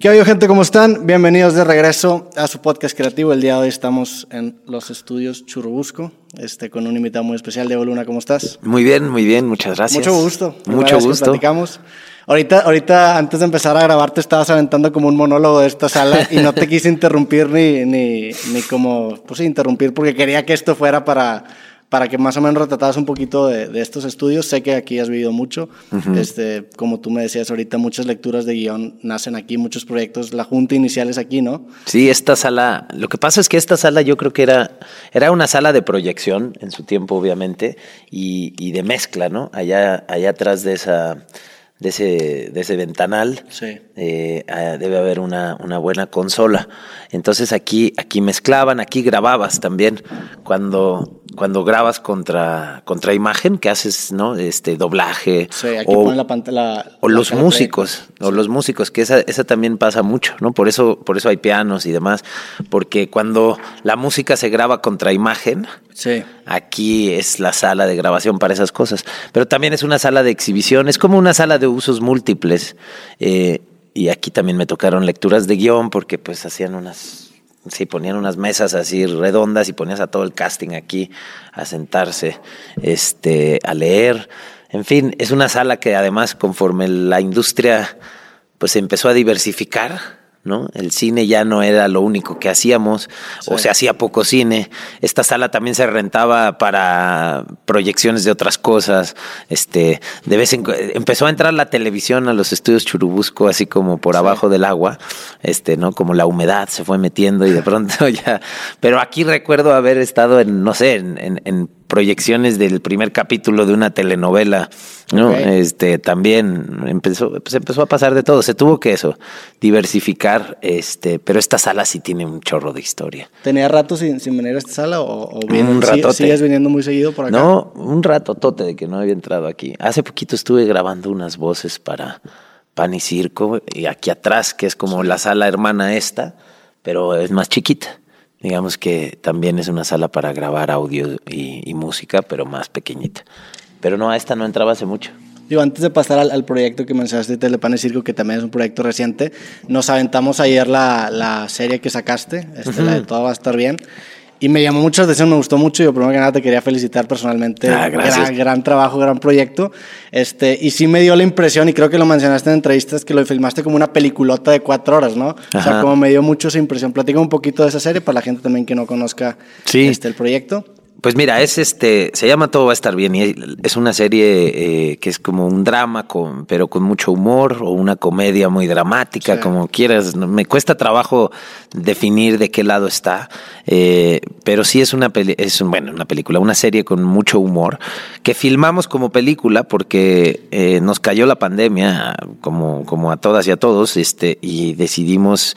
¿Qué hay, gente? ¿Cómo están? Bienvenidos de regreso a su podcast creativo. El día de hoy estamos en los estudios Churubusco, este, con un invitado muy especial. Diego Luna, ¿cómo estás? Muy bien, muy bien, muchas gracias. Mucho gusto. Mucho gusto. Platicamos. Ahorita, ahorita, antes de empezar a grabar, te estabas aventando como un monólogo de esta sala y no te quise interrumpir ni, ni, ni como, pues interrumpir porque quería que esto fuera para para que más o menos retrataras un poquito de, estos estudios. Sé que aquí has vivido mucho. este, como tú me decías ahorita, muchas lecturas de guion nacen aquí, muchos proyectos. La junta inicial es aquí, ¿no? Sí, esta sala, lo que pasa es que esta sala yo creo que era, era una sala de proyección en su tiempo, obviamente, y, y de mezcla, ¿no? Allá, allá atrás de esa de ese, de ese ventanal, eh, ah, debe haber una, una, buena consola. Entonces aquí, aquí mezclaban, aquí grababas también. Cuando, cuando grabas contra, contra imagen, que haces, ¿no? Este doblaje. o, la pantalla, o los músicos, o los músicos, que esa, esa también pasa mucho, ¿no? Por eso, por eso hay pianos y demás. Porque cuando la música se graba contra imagen, Sí. Aquí es la sala de grabación para esas cosas. Pero también es una sala de exhibición, es como una sala de usos múltiples. Eh, y aquí también me tocaron lecturas de guion porque pues hacían unas, sí, ponían unas mesas así redondas y ponías a todo el casting aquí a sentarse, este, a leer. En fin, es una sala que además conforme la industria pues empezó a diversificar, ¿no? El cine ya no era lo único que hacíamos, o se hacía poco cine. Esta sala también se rentaba para proyecciones de otras cosas. Este, de vez en empezó a entrar la televisión a los estudios Churubusco, así como por abajo del agua, este, ¿no? Como la humedad se fue metiendo y de pronto ya. Pero aquí recuerdo haber estado en, no sé, en, en proyecciones del primer capítulo de una telenovela, ¿no? Este también empezó, pues empezó a pasar de todo. Se tuvo que eso, diversificar, este, pero esta sala sí tiene un chorro de historia. ¿Tenía rato sin, sin venir a esta sala o, un rato sigues viniendo muy seguido por acá? No, un rato tote de que no había entrado aquí. Hace poquito estuve grabando unas voces para Pan y Circo y aquí atrás, que es como la sala hermana esta, pero es más chiquita. Digamos que también es una sala para grabar audio y, música, pero más pequeñita. Pero no, a esta no entraba hace mucho. Digo, antes de pasar al, proyecto que mencionaste Telepan y Circo, que también es un proyecto reciente, nos aventamos ayer la, la serie que sacaste, este, la de Todo va a estar bien. Y me llamó mucho la atención, me gustó mucho. Yo primero que nada te quería felicitar personalmente. Ah, gran, gran, trabajo, gran proyecto. Este, y sí me dio la impresión, y creo que lo mencionaste en entrevistas, que lo filmaste como una peliculota de cuatro horas, ¿no? O sea, como me dio mucho esa impresión. Platica un poquito de esa serie para la gente también que no conozca este, el proyecto. Pues mira, es este, se llama Todo va a estar bien y es una serie eh, que es como un drama, con, pero con mucho humor o una comedia muy dramática, como quieras. Me cuesta trabajo definir de qué lado está, eh, pero sí es una peli es bueno una película, una serie con mucho humor que filmamos como película porque eh, nos cayó la pandemia, como como a todas y a todos, este y decidimos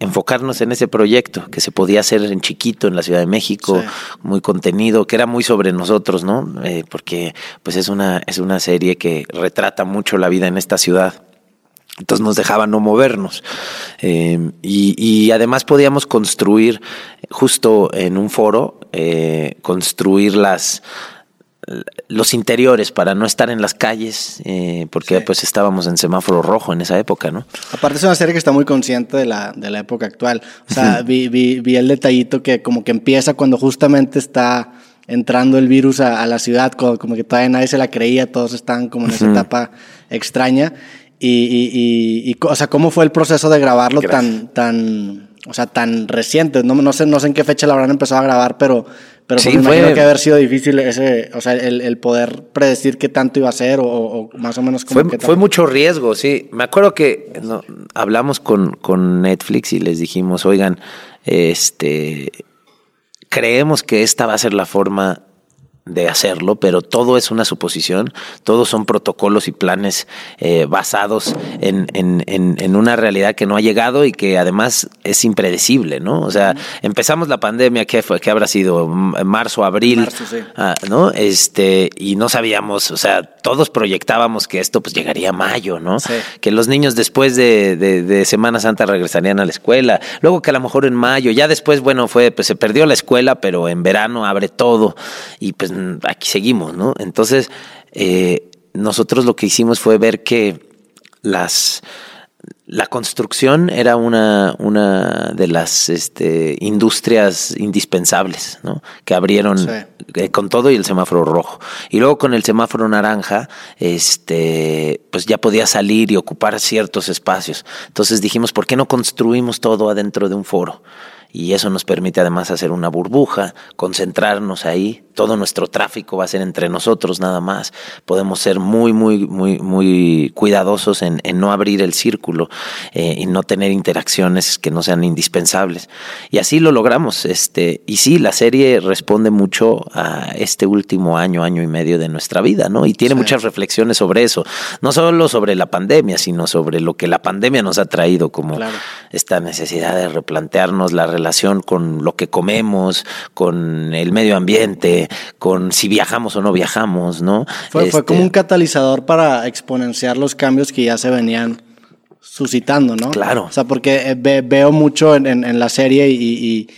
enfocarnos en ese proyecto que se podía hacer en chiquito en la Ciudad de México, muy contenido, que era muy sobre nosotros, ¿no? Eh, porque pues es una, es una serie que retrata mucho la vida en esta ciudad. Entonces nos dejaba no movernos. Eh, y, además podíamos construir, justo en un foro, construir las, los interiores para no estar en las calles, eh, porque pues estábamos en semáforo rojo en esa época, ¿no? Aparte es una serie que está muy consciente de la, de la época actual. O sea, vi, vi, vi, el detallito que como que empieza cuando justamente está entrando el virus a, la ciudad, como, que todavía nadie se la creía, todos estaban como en esa etapa extraña. Y, y, y, o sea, ¿cómo fue el proceso de grabarlo tan, tan, o sea, tan reciente? No, no, sé, no sé en qué fecha la habrán empezado a grabar, pero pero sí, me imagino que haber sido difícil ese, o sea, el, el, poder predecir qué tanto iba a ser o, más o menos cómo fue, fue mucho riesgo, sí. Me acuerdo que hablamos con, con Netflix y les dijimos, oigan, este creemos que esta va a ser la forma de hacerlo, pero todo es una suposición, todos son protocolos y planes eh, basados en, en, en, una realidad que no ha llegado y que además es impredecible, ¿no? O sea, empezamos la pandemia, ¿qué fue? ¿Qué habrá sido? Marzo, abril, ah, ¿no? Este, y no sabíamos, o sea, todos proyectábamos que esto pues llegaría a mayo, ¿no? Que los niños después de, de, de, Semana Santa regresarían a la escuela, luego que a lo mejor en mayo, ya después, bueno, fue, pues se perdió la escuela, pero en verano abre todo y pues aquí seguimos, ¿no? Entonces, eh, nosotros lo que hicimos fue ver que las la construcción era una, una de las este, industrias indispensables, ¿no? Que abrieron eh, con todo y el semáforo rojo. Y luego con el semáforo naranja, este, pues ya podía salir y ocupar ciertos espacios. Entonces dijimos, ¿por qué no construimos todo adentro de un foro? Y eso nos permite además hacer una burbuja, concentrarnos ahí. Todo nuestro tráfico va a ser entre nosotros nada más. Podemos ser muy, muy, muy, muy cuidadosos en, no abrir el círculo eh, y no tener interacciones que no sean indispensables. Y así lo logramos. Este, y sí, la serie responde mucho a este último año, año y medio de nuestra vida, ¿no? Y tiene muchas reflexiones sobre eso. No solo sobre la pandemia, sino sobre lo que la pandemia nos ha traído, como esta necesidad de replantearnos la relación relación con lo que comemos, con el medio ambiente, con si viajamos o no viajamos, ¿no? Fue, fue como este un catalizador para exponenciar los cambios que ya se venían suscitando, ¿no? Claro. O sea, porque eh, veo mucho en, en, la serie y y,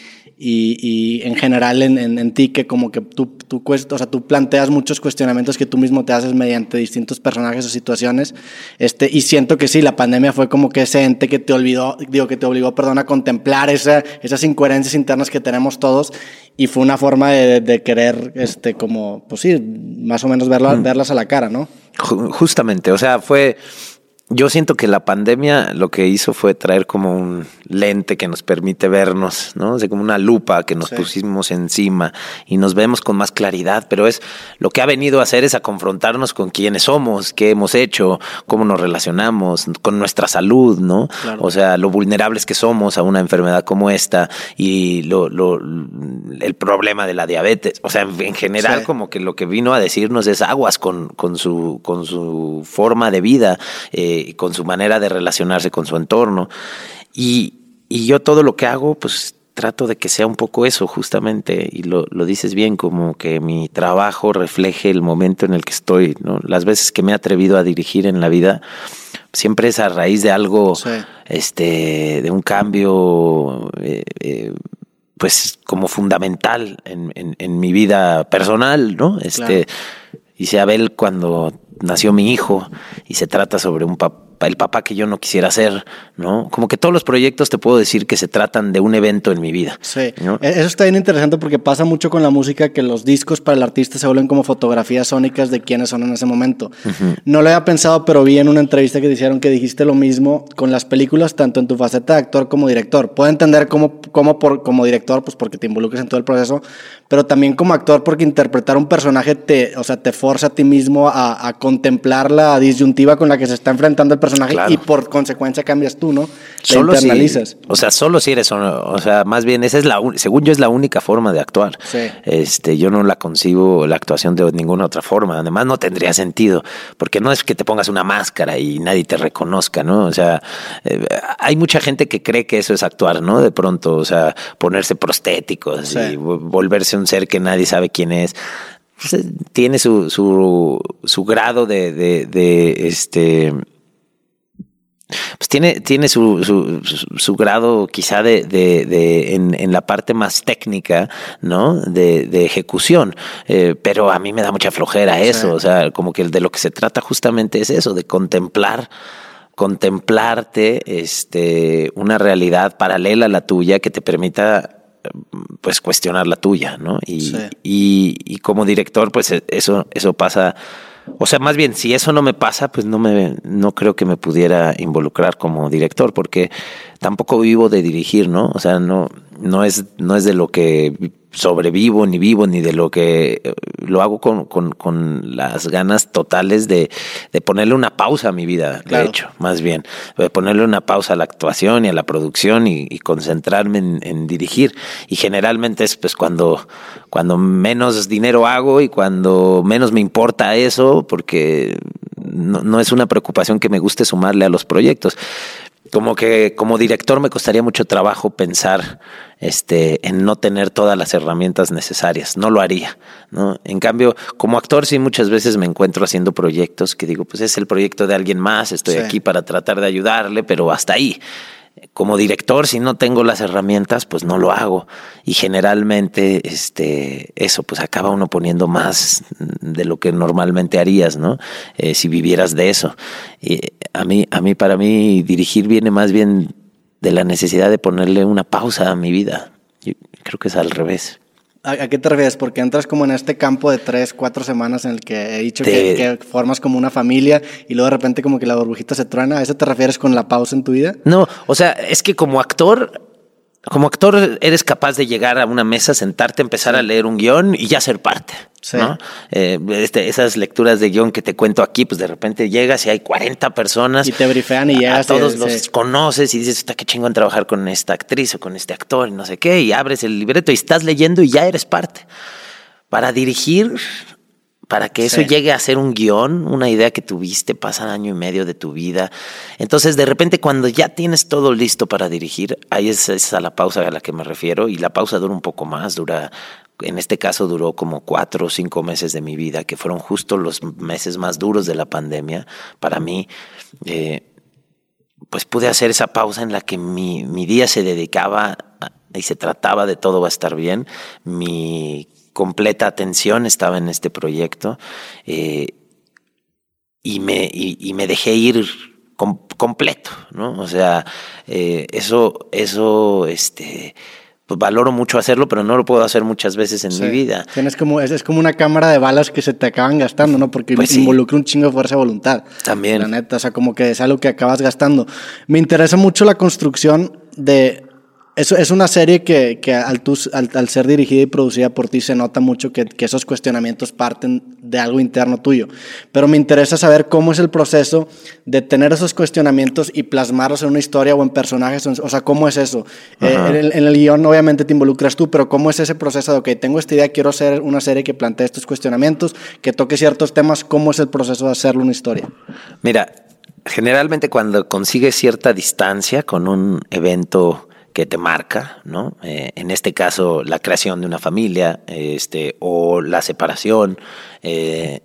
y en general en, en, ti que como que tú, tú, o sea, tú planteas muchos cuestionamientos que tú mismo te haces mediante distintos personajes o situaciones. Este, y siento que sí, la pandemia fue como que ese ente que te olvidó, digo, que te obligó, perdón, a contemplar esa, esas incoherencias internas que tenemos todos y fue una forma de, de querer, este, como, pues sí, más o menos verla, verlas a la cara, ¿no? Justamente, o sea, fue yo siento que la pandemia lo que hizo fue traer como un lente que nos permite vernos, ¿no? O como una lupa que nos pusimos encima y nos vemos con más claridad, pero es lo que ha venido a hacer es a confrontarnos con quiénes somos, qué hemos hecho, cómo nos relacionamos, con nuestra salud, ¿no? O sea, lo vulnerables que somos a una enfermedad como esta y lo, lo el problema de la diabetes. O sea, en general como que lo que vino a decirnos es aguas con, con, su, con su forma de vida. Eh, con su manera de relacionarse con su entorno. Y, yo todo lo que hago, pues trato de que sea un poco eso, justamente, y lo, dices bien, como que mi trabajo refleje el momento en el que estoy, ¿no? Las veces que me he atrevido a dirigir en la vida, siempre es a raíz de algo, este, de un cambio, eh, eh, pues como fundamental en, mi vida personal, ¿no? Este, y Abel cuando nació mi hijo y se trata sobre un papá el papá que yo no quisiera ser, ¿no? Como que todos los proyectos te puedo decir que se tratan de un evento en mi vida. Sí, e-, eso está bien interesante porque pasa mucho con la música que los discos para el artista se vuelven como fotografías sónicas de quiénes son en ese momento. No lo había pensado, pero vi en una entrevista que te hicieron que dijiste lo mismo con las películas, tanto en tu faceta de actor como director. Puedo entender cómo, cómo por, como director, pues porque te involucras en todo el proceso, pero también como actor porque interpretar un personaje te, o sea, te forza a ti mismo a, a contemplar la disyuntiva con la que se está enfrentando el personaje y por consecuencia cambias tú, ¿no? solo internalizas. o sea, solo si eres, o sea, más bien esa es la, según yo es la única forma de actuar. Este, yo no la concibo la actuación de ninguna otra forma. Además no tendría sentido, porque no es que te pongas una máscara y nadie te reconozca, ¿no? O sea, eh, hay mucha gente que cree que eso es actuar, ¿no? De pronto, o sea, ponerse prostéticos y volverse un ser que nadie sabe quién es pues, eh, tiene su, su, su grado de, de, de, este pues tiene, tiene su, su, grado quizá de, de, en, la parte más técnica, ¿no? De, ejecución. Eh, pero a mí me da mucha flojera eso. O sea, como que de lo que se trata justamente es eso, de contemplar contemplarte este, una realidad paralela a la tuya que te permita pues cuestionar la tuya, ¿no? Y, y, y como director, pues eso, eso pasa o sea, más bien, si eso no me pasa, pues no me, no creo que me pudiera involucrar como director, porque tampoco vivo de dirigir, ¿no? O sea, no, no es, no es de lo que sobrevivo, ni vivo, ni de lo que eh, lo hago con, con, con las ganas totales de, de, ponerle una pausa a mi vida, de hecho, más bien, de ponerle una pausa a la actuación y a la producción y, concentrarme en, en, dirigir. Y generalmente es pues cuando, cuando menos dinero hago y cuando menos me importa eso, porque no, no es una preocupación que me guste sumarle a los proyectos como que como director me costaría mucho trabajo pensar este en no tener todas las herramientas necesarias. No lo haría no en cambio como actor sí muchas veces me encuentro haciendo proyectos que digo pues es el proyecto de alguien más estoy aquí para tratar de ayudarle pero hasta ahí como director, si no tengo las herramientas, pues no lo hago. Y generalmente, este, eso, pues acaba uno poniendo más de lo que normalmente harías, ¿no? Eh, si vivieras de eso. Y a mí, a mí, para mí, dirigir viene más bien de la necesidad de ponerle una pausa a mi vida. Yo creo que es al revés. ¿A, qué te refieres? Porque entras como en este campo de tres, cuatro semanas en el que he dicho que, formas como una familia y luego de repente como que la burbujita se truena. ¿A eso te refieres con la pausa en tu vida? No, o sea, es que como actor como actor eres capaz de llegar a una mesa, sentarte, empezar a leer un guion y ya ser parte. ¿no? Eh, este, esas lecturas de guion que te cuento aquí, pues de repente llegas y hay 40 personas. Y te brifean y llegas. A todos los conoces y dices, está qué chingón trabajar con esta actriz o con este actor y no sé qué. Y abres el libreto y estás leyendo y ya eres parte. Para dirigir para que eso llegue a ser un guion, una idea que tuviste, pasa año y medio de tu vida. Entonces, de repente, cuando ya tienes todo listo para dirigir, ahí es, a la pausa a la que me refiero, y la pausa dura un poco más, dura, en este caso duró como cuatro o cinco meses de mi vida, que fueron justo los meses más duros de la pandemia para mí. Eh, pues pude hacer esa pausa en la que mi, mi día se dedicaba y se trataba de todo va a estar bien. Mi completa atención estaba en este proyecto eh, y, me, y, me dejé ir completo, ¿no? O sea, eh, eso, eso, este, pues valoro mucho hacerlo, pero no lo puedo hacer muchas veces en mi vida. Tienes como, es, como una cámara de balas que se te acaban gastando, ¿no? Porque pues involucra un chingo de fuerza de voluntad. También. La neta, o sea, como que es algo que acabas gastando. Me interesa mucho la construcción de es, es una serie que, que al, al, ser dirigida y producida por ti se nota mucho que, que, esos cuestionamientos parten de algo interno tuyo. Pero me interesa saber cómo es el proceso de tener esos cuestionamientos y plasmarlos en una historia o en personajes. O sea, ¿cómo es eso? Eh, en, el, en, el, guion obviamente te involucras tú, pero ¿cómo es ese proceso de, ok, tengo esta idea, quiero hacer una serie que plantee estos cuestionamientos, que toque ciertos temas, ¿cómo es el proceso de hacerlo una historia? Mira, generalmente cuando consigues cierta distancia con un evento que te marca, ¿no? Eh, en este caso, la creación de una familia, este, o la separación, eh,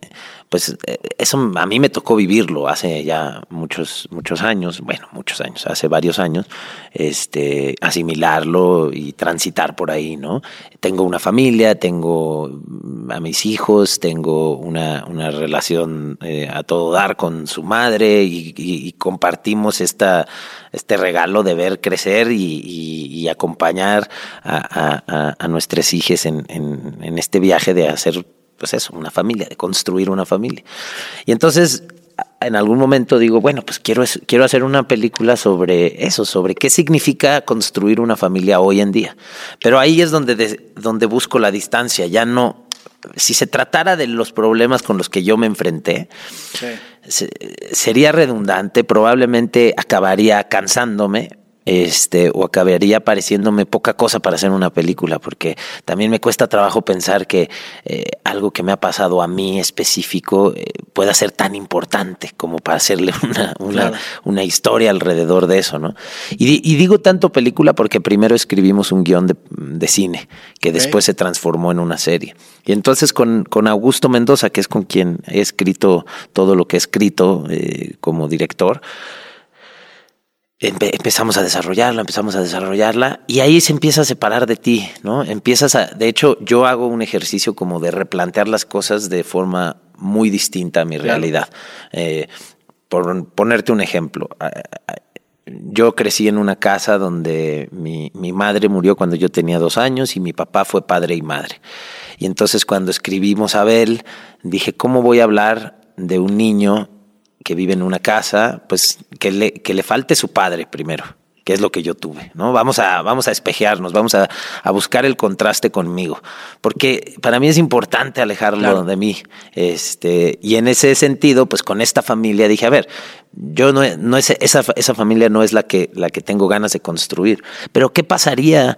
pues eh, eso a mí me tocó vivirlo hace ya muchos, muchos años, bueno, muchos años, hace varios años, este, asimilarlo y transitar por ahí, ¿no? Tengo una familia, tengo a mis hijos, tengo una, una relación eh, a todo dar con su madre y, compartimos esta, este regalo de ver crecer y, acompañar a, a, nuestras hijas en este viaje de hacer pues eso, una familia, de construir una familia. Y entonces en algún momento digo, bueno, pues quiero, quiero hacer una película sobre eso, sobre qué significa construir una familia hoy en día. Pero ahí es donde, donde busco la distancia, ya no, si se tratara de los problemas con los que yo me enfrenté, sería redundante, probablemente acabaría cansándome, este, o acabaría pareciéndome poca cosa para hacer una película, porque también me cuesta trabajo pensar que eh, algo que me ha pasado a mí específico eh, pueda ser tan importante como para hacerle una, una, una historia alrededor de eso, ¿no? Y, digo tanto película porque primero escribimos un guion de, de cine, que después se transformó en una serie. Y entonces con, con, Augusto Mendoza, que es con quien he escrito todo lo que he escrito eh, como director, empezamos a desarrollarla, empezamos a desarrollarla y ahí se empieza a separar de ti, ¿no? Empiezas a, de hecho, yo hago un ejercicio como de replantear las cosas de forma muy distinta a mi realidad. Eh, por ponerte un ejemplo, yo crecí en una casa donde mi, mi madre murió cuando yo tenía dos años y mi papá fue padre y madre. Y entonces cuando escribimos a Abel, dije, ¿cómo voy a hablar de un niño que vive en una casa, pues que le, que le falte su padre primero, que es lo que yo tuve, ¿no? Vamos a, vamos a espejearnos, vamos a, a buscar el contraste conmigo, porque para mí es importante alejarlo de mí, este, y en ese sentido, pues con esta familia dije, a ver, yo no, no es, esa, esa familia no es la que, la que tengo ganas de construir, pero ¿qué pasaría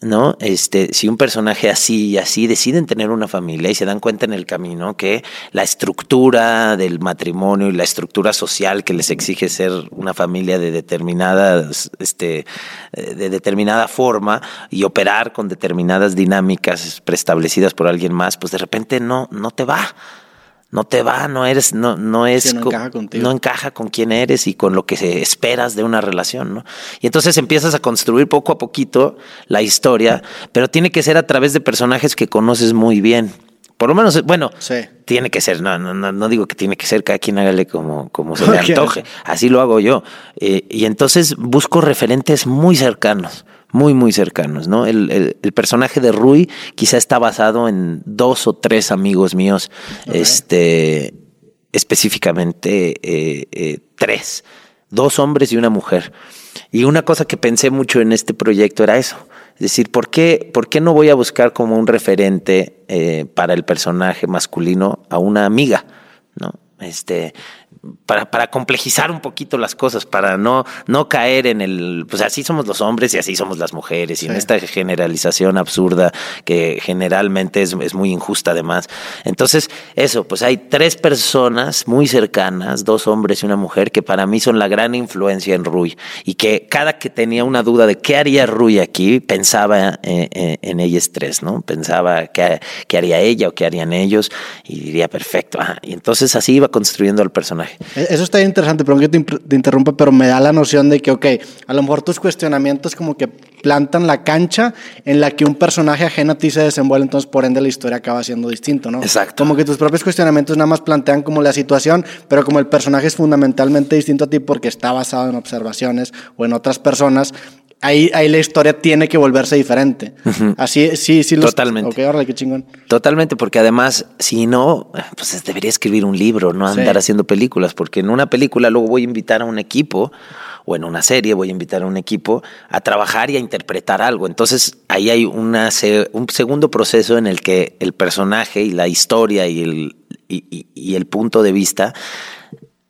¿no? Este, si un personaje así y así deciden tener una familia y se dan cuenta en el camino que la estructura del matrimonio y la estructura social que les exige ser una familia de determinadas, este, de determinada forma y operar con determinadas dinámicas preestablecidas por alguien más, pues de repente no, no te va. No te va, no eres, no, no es, no encaja contigo. no encaja con quién eres y con lo que esperas de una relación, ¿no? Y entonces empiezas a construir poco a poquito la historia, pero tiene que ser a través de personajes que conoces muy bien. Por lo menos, bueno, tiene que ser, no, no, no, digo que tiene que ser, cada quien hágale como, como se le antoje, así lo hago yo. Eh, y entonces busco referentes muy cercanos muy, muy cercanos, ¿no? El, el, personaje de Rui quizá está basado en dos o tres amigos míos, este, específicamente eh, eh, tres, dos hombres y una mujer. Y una cosa que pensé mucho en este proyecto era eso. Es decir, ¿por qué, por qué no voy a buscar como un referente eh, para el personaje masculino a una amiga? ¿no? Este, para, para, complejizar un poquito las cosas, para no, no caer en el, pues así somos los hombres y así somos las mujeres, y en esta generalización absurda que generalmente es, es, muy injusta además. Entonces, eso, pues hay tres personas muy cercanas, dos hombres y una mujer, que para mí son la gran influencia en Rui, y que cada que tenía una duda de qué haría Rui aquí, pensaba en, en, ellas tres, ¿no? Pensaba qué, qué, haría ella o qué harían ellos, y diría, perfecto, y entonces así iba construyendo el personaje. E-, eso está interesante, perdón que te, interrumpa, pero me da la noción de que, ok, a lo mejor tus cuestionamientos como que plantan la cancha en la que un personaje ajeno a ti se desenvuelve, entonces por ende la historia acaba siendo distinto, ¿no? Exacto. Como que tus propios cuestionamientos nada más plantean como la situación, pero como el personaje es fundamentalmente distinto a ti porque está basado en observaciones o en otras personas, ahí, ahí la historia tiene que volverse diferente. Así, sí, sí. Totalmente. Ok, ahora qué chingón. Totalmente, porque además, si no, pues debería escribir un libro, no andar haciendo películas, porque en una película luego voy a invitar a un equipo o en una serie voy a invitar a un equipo a trabajar y a interpretar algo. Entonces ahí hay una, un segundo proceso en el que el personaje y la historia y el, y el punto de vista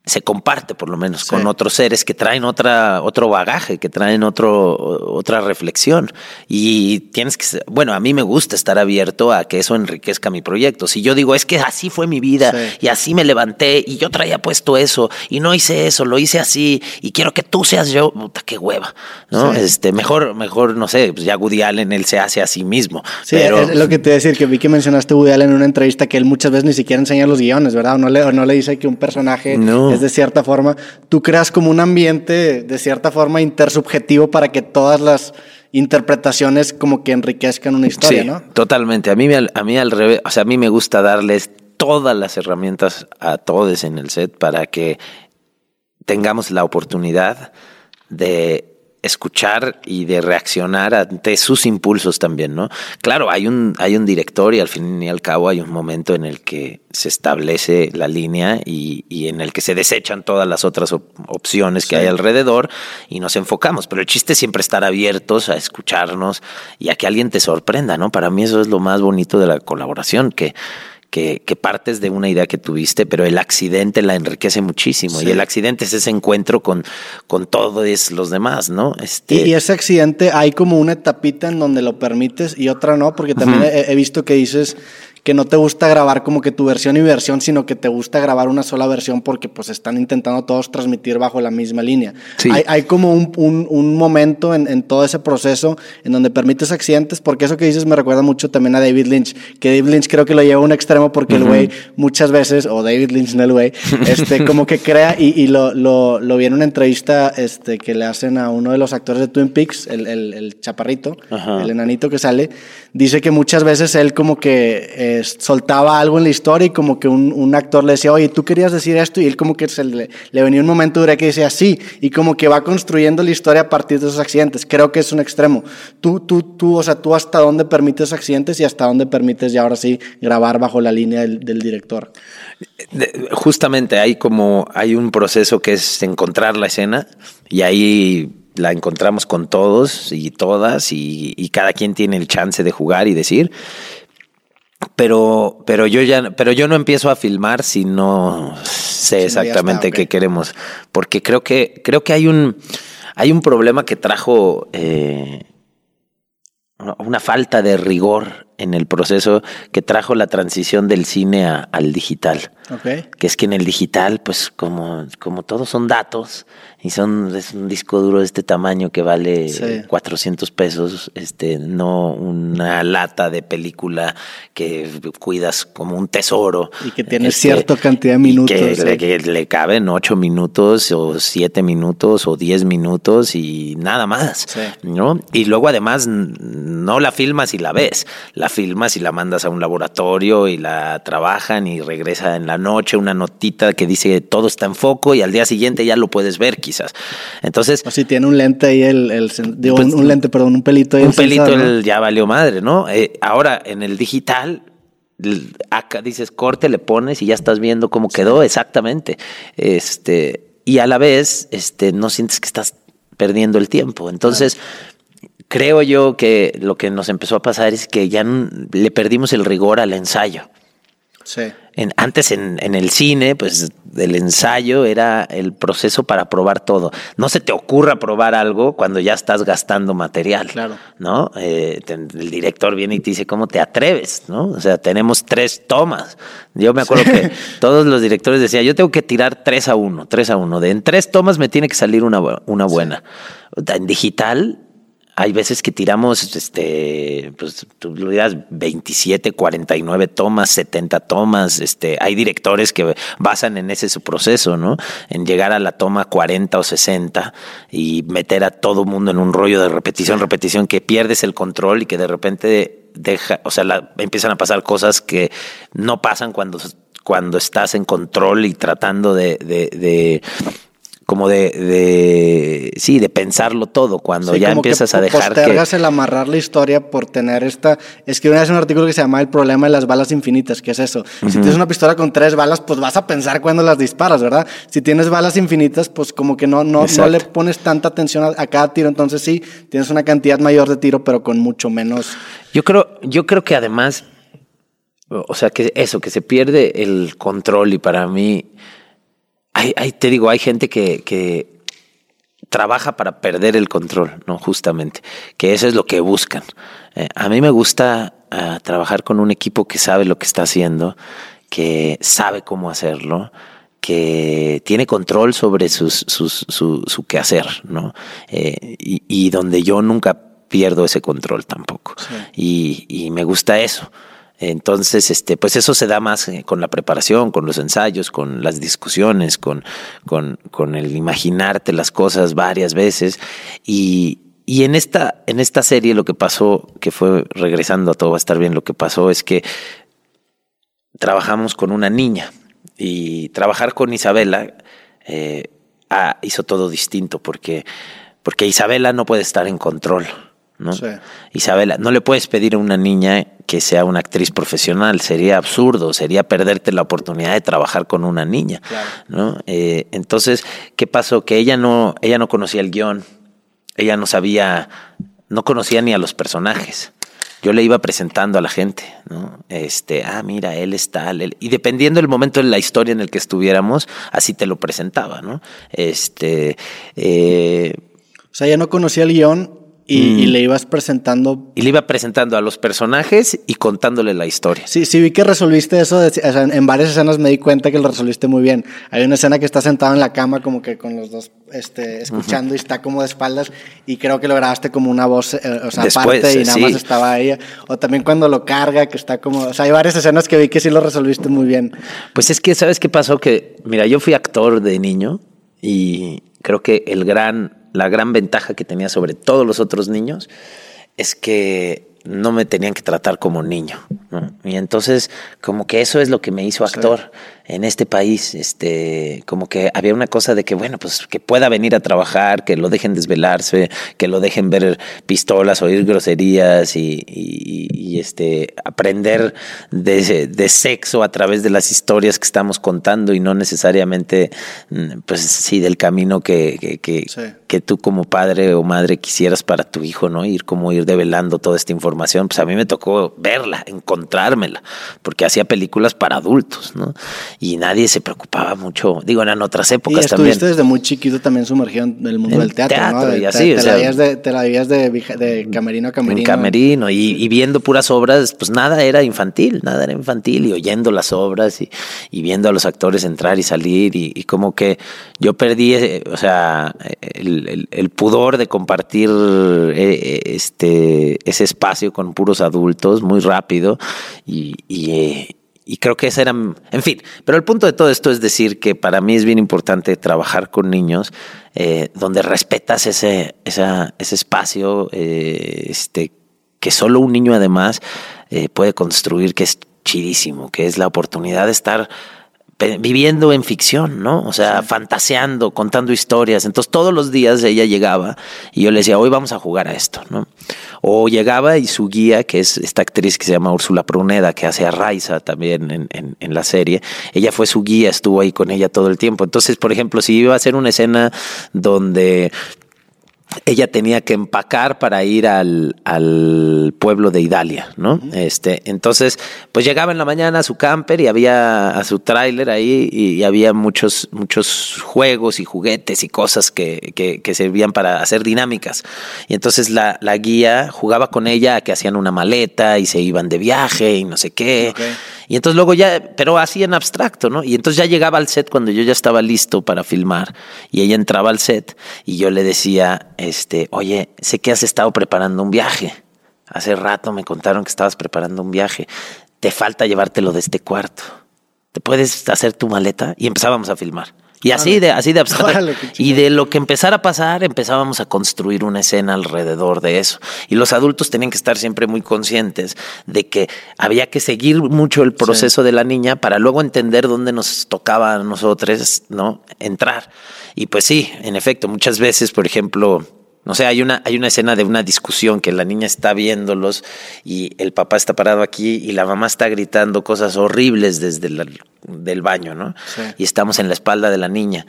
se comparte por lo menos con otros seres que traen otra, otro bagaje, que traen otro, otra reflexión. Y tienes que, bueno, a mí me gusta estar abierto a que eso enriquezca mi proyecto. Si yo digo, es que así fue mi vida y así me levanté y yo traía puesto eso y no hice eso, lo hice así y quiero que tú seas yo, puta, qué hueva, ¿no? Este, mejor, mejor, no sé, pues ya Woody Allen, él se hace a sí mismo. Sí, pero... es lo que te voy a decir, que vi que mencionaste Woody Allen en una entrevista que él muchas veces ni siquiera enseña los guiones, ¿verdad? O no le, no le dice que un personaje no de cierta forma, tú creas como un ambiente de cierta forma intersubjetivo para que todas las interpretaciones como que enriquezcan una historia, ¿no? Totalmente. A mí, a mí al revés, o sea, a mí me gusta darles todas las herramientas a todos en el set para que tengamos la oportunidad de escuchar y de reaccionar ante sus impulsos también, ¿no? Claro, hay un, hay un director y al fin y al cabo hay un momento en el que se establece la línea y, y en el que se desechan todas las otras opciones que hay alrededor y nos enfocamos. Pero el chiste es siempre estar abiertos a escucharnos y a que alguien te sorprenda, ¿no? Para mí eso es lo más bonito de la colaboración, que que, partes de una idea que tuviste, pero el accidente la enriquece muchísimo. Y el accidente es ese encuentro con, con todos los demás, ¿no? Este... Y, ese accidente hay como una etapita en donde lo permites y otra no, porque también he, visto que dices que no te gusta grabar como que tu versión y versión, sino que te gusta grabar una sola versión porque pues están intentando todos transmitir bajo la misma línea. Hay, hay, como un, un, un momento en, en, todo ese proceso en donde permites accidentes, porque eso que dices me recuerda mucho también a David Lynch, que David Lynch creo que lo lleva a un extremo porque el güey muchas veces, o David Lynch no el güey, este, como que crea y, y lo, lo, lo, vi en una entrevista este, que le hacen a uno de los actores de Twin Peaks, el, el, el chaparrito, el enanito que sale, dice que muchas veces él como que... Eh, soltaba algo en la historia y como que un, actor le decía, oye, tú querías decir esto y él como que se le, le venía un momento dura que decía sí y como que va construyendo la historia a partir de esos accidentes. Creo que es un extremo. Tú, tú, tú, o sea, tú hasta dónde permites accidentes y hasta dónde permites ya ahora sí grabar bajo la línea del, director. Justamente hay como, hay un proceso que es encontrar la escena y ahí la encontramos con todos y todas y, cada quien tiene el chance de jugar y decir pero, pero yo ya, pero yo no empiezo a filmar si no sé exactamente qué queremos, porque creo que creo que hay un hay un problema que trajo eh, una falta de rigor en el proceso que trajo la transición del cine al digital. Que es que en el digital, pues como, como todos son datos y son es un disco duro de este tamaño que vale 400 pesos, este, no una lata de película que cuidas como un tesoro. Y que tiene este, cierta cantidad de minutos. Que, le, caben 8 minutos o 7 minutos o 10 minutos y nada más. ¿no? Y luego además no la filmas y la ves, la filmas y la mandas a un laboratorio y la trabajan y regresa en la noche una notita que dice todo está en foco y al día siguiente ya lo puedes ver quizás. Entonces... O si tiene un lente ahí, el, digo, pues, un, lente, perdón, un pelito ahí. Un pelito ya valió madre, ¿no? Eh, ahora en el digital acá dices corte, le pones y ya estás viendo cómo quedó exactamente. Este, y a la vez, este, no sientes que estás perdiendo el tiempo. Entonces, creo yo que lo que nos empezó a pasar es que ya le perdimos el rigor al ensayo. Sí. En, antes en, en, el cine, pues el ensayo era el proceso para probar todo. No se te ocurra probar algo cuando ya estás gastando material. Claro. ¿No? Eh, el director viene y te dice, ¿cómo te atreves? ¿No? O sea, tenemos tres tomas. Yo me acuerdo que todos los directores decían, yo tengo que tirar tres a uno, tres a uno. De en tres tomas me tiene que salir una, una buena. En digital hay veces que tiramos, este, pues tú lo dirás, 27, 49 tomas, 70 tomas. Este, hay directores que basan en ese su proceso, ¿no? En llegar a la toma 40 o 60 y meter a todo mundo en un rollo de repetición, repetición, que pierdes el control y que de repente deja, o sea, empiezan a pasar cosas que no pasan cuando, cuando estás en control y tratando de, de como de, de, sí, de pensarlo todo, cuando ya empiezas a dejar que... el amarrar la historia por tener esta... Es que una vez un artículo que se llama El problema de las balas infinitas, que es eso. Si tienes una pistola con tres balas, pues vas a pensar cuando las disparas, ¿verdad? Si tienes balas infinitas, pues como que no, no, no le pones tanta atención a, a, cada tiro, entonces sí, tienes una cantidad mayor de tiro, pero con mucho menos... Yo creo, yo creo que además, o sea, que eso, que se pierde el control y para mí hay, te digo, hay gente que, que trabaja para perder el control, ¿no? Justamente, que eso es lo que buscan. Eh, a mí me gusta ah, trabajar con un equipo que sabe lo que está haciendo, que sabe cómo hacerlo, que tiene control sobre sus, sus, su, su quehacer, ¿no? Eh, y, y, donde yo nunca pierdo ese control tampoco. Y, y me gusta eso. Entonces, este, pues eso se da más eh, con la preparación, con los ensayos, con las discusiones, con, con, con el imaginarte las cosas varias veces. Y, y en esta, en esta serie lo que pasó, que fue regresando a todo va a estar bien, lo que pasó es que trabajamos con una niña y trabajar con Isabela eh, ah, hizo todo distinto porque, porque Isabela no puede estar en control. ¿No? Isabela, no le puedes pedir a una niña que sea una actriz profesional, sería absurdo, sería perderte la oportunidad de trabajar con una niña, ¿no? Eh, entonces, ¿qué pasó? Que ella no, ella no conocía el guion, ella no sabía, no conocía ni a los personajes. Yo le iba presentando a la gente, ¿no? Este, ah, mira, él es tal, y dependiendo del momento de la historia en el que estuviéramos, así te lo presentaba, ¿no? Este, eh, o sea, ella no conocía el guion y, mm. le ibas presentando. Y le iba presentando a los personajes y contándole la historia. Sí, sí, vi que resolviste eso. en varias escenas me di cuenta que lo resolviste muy bien. Hay una escena que está sentado en la cama, como que con los dos este, escuchando y está como de espaldas. Y creo que lo grabaste como una voz, eh, o sea, aparte y nada más estaba ella. O también cuando lo carga, que está como. O sea, hay varias escenas que vi que sí lo resolviste muy bien. Pues es que, ¿sabes qué pasó? Que, mira, yo fui actor de niño y creo que el gran la gran ventaja que tenía sobre todos los otros niños es que no me tenían que tratar como niño. Y entonces, como que eso es lo que me hizo actor en este país. Este, como que había una cosa de que, bueno, pues que pueda venir a trabajar, que lo dejen desvelarse, que lo dejen ver pistolas, oír groserías y, y, este, aprender de, de, sexo a través de las historias que estamos contando y no necesariamente, mm, pues sí, del camino que, que, que, que tú como padre o madre quisieras para tu hijo, ¿no? Ir como ir develando toda esta información pues a mí me tocó verla, encontrármela, porque hacía películas para adultos, ¿no? Y nadie se preocupaba mucho. Digo, eran otras Y épocas estuviste también. desde muy chiquito también sumergido en el mundo En del teatro, ¿no? teatro y Te- así, te, o sea, la de, te la vivías de, de camerino a camerino. En camerino y, y viendo puras obras, pues nada era infantil, nada era infantil y oyendo las obras y, y viendo a los actores entrar y salir y, y como que yo perdí, eh, o sea, el, el- el pudor de compartir eh, este, ese espacio con puros adultos muy rápido y, y, eh, y creo que ese era, en fin, pero el punto de todo esto es decir que para mí es bien importante trabajar con niños eh, donde respetas ese, esa- ese espacio, eh, este, que solo un niño además eh, puede construir, que es chidísimo, que es la oportunidad de estar viviendo en ficción, ¿no? O sea, fantaseando, contando historias. Entonces todos los días ella llegaba y yo le decía, hoy vamos a jugar a esto, ¿no? O llegaba y su guía, que es esta actriz que se llama Úrsula Pruneda, que hace a Raiza también en, en- en la serie, ella fue su guía, estuvo ahí con ella todo el tiempo. Entonces, por ejemplo, si iba a hacer una escena donde ella tenía que empacar para ir al, al pueblo de Idalia, ¿no? Este, entonces, pues llegaba en la mañana a su camper y había a su tráiler ahí y, y había muchos, muchos juegos y juguetes y cosas que, que, que servían para hacer dinámicas. Y entonces la, la guía jugaba con ella a que hacían una maleta y se iban de viaje y no sé qué. Y entonces luego ya, pero así en abstracto, ¿no? Y entonces ya llegaba al set cuando yo ya estaba listo para filmar y ella entraba al set y yo le decía, este, oye, sé que has estado preparando un viaje. Hace rato me contaron que estabas preparando un viaje. Te falta llevártelo de este cuarto. ¿Te puedes hacer tu maleta? Y empezábamos a filmar. Y así de, así de abstracto. Y de lo que empezara a pasar, empezábamos a construir una escena alrededor de eso. Y los adultos tenían que estar siempre muy conscientes de que había que seguir mucho el proceso de la niña para luego entender dónde nos tocaba a nosotros, ¿no? Entrar. Y pues sí, en efecto, muchas veces, por ejemplo, no sé, hay una, hay una escena de una discusión que la niña está viéndolos y el papá está parado aquí y la mamá está gritando cosas horribles desde el del baño, ¿no? Sí. Y estamos en la espalda de la niña.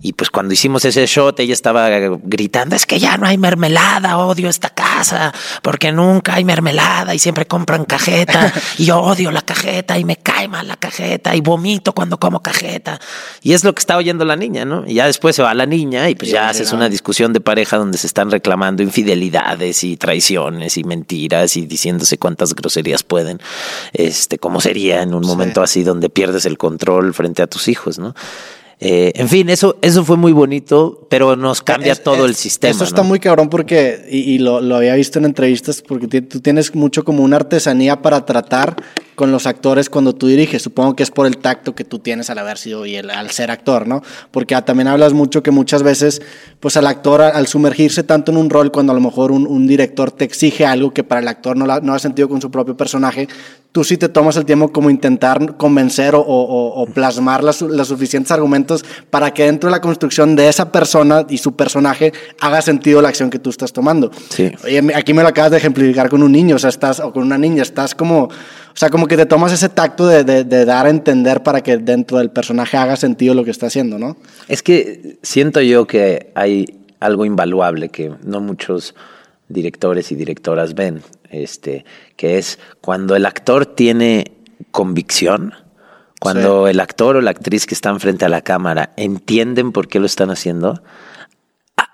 Y pues cuando hicimos ese shot, ella estaba gritando, es que ya no hay mermelada, odio esta casa, porque nunca hay mermelada y siempre compran cajeta, y yo odio la cajeta y me cae mal la cajeta y vomito cuando como cajeta. Y es lo que está oyendo la niña, ¿no? Y ya después se va la niña y pues ya haces una discusión de pareja donde se están reclamando infidelidades y traiciones y mentiras y diciéndose cuántas groserías pueden, este, como sería en un Sí. momento así donde pierdes el control frente a tus hijos, ¿no? Eh, en fin, eso, eso fue muy bonito, pero nos cambia Es- todo es- el sistema. Eso está ¿no? muy cabrón porque, y, y lo, lo había visto en entrevistas, porque tú tienes mucho como una artesanía para tratar con los actores cuando tú diriges. Supongo que es por el tacto que tú tienes al haber sido y el- al ser actor, ¿no? Porque ah, también hablas mucho que muchas veces, pues al actor, al, sumergirse tanto en un rol, cuando a lo mejor un, un director te exige algo que para el actor no, la- no ha sentido con su propio personaje, tú sí te tomas el tiempo como intentar convencer o, o- o- plasmar las, los suficientes argumentos para que dentro de la construcción de esa persona y su personaje haga sentido la acción que tú estás tomando. Sí. Oye, aquí me lo acabas de ejemplificar con un niño, o sea, estás, o con una niña, estás como, o sea, como que te tomas ese tacto de, de- de dar a entender para que dentro del personaje haga sentido lo que está haciendo, ¿no? Es que siento yo que hay algo invaluable que no muchos directores y directoras ven, este, que es cuando el actor tiene convicción, cuando el actor o la actriz que están frente a la cámara entienden por qué lo están haciendo,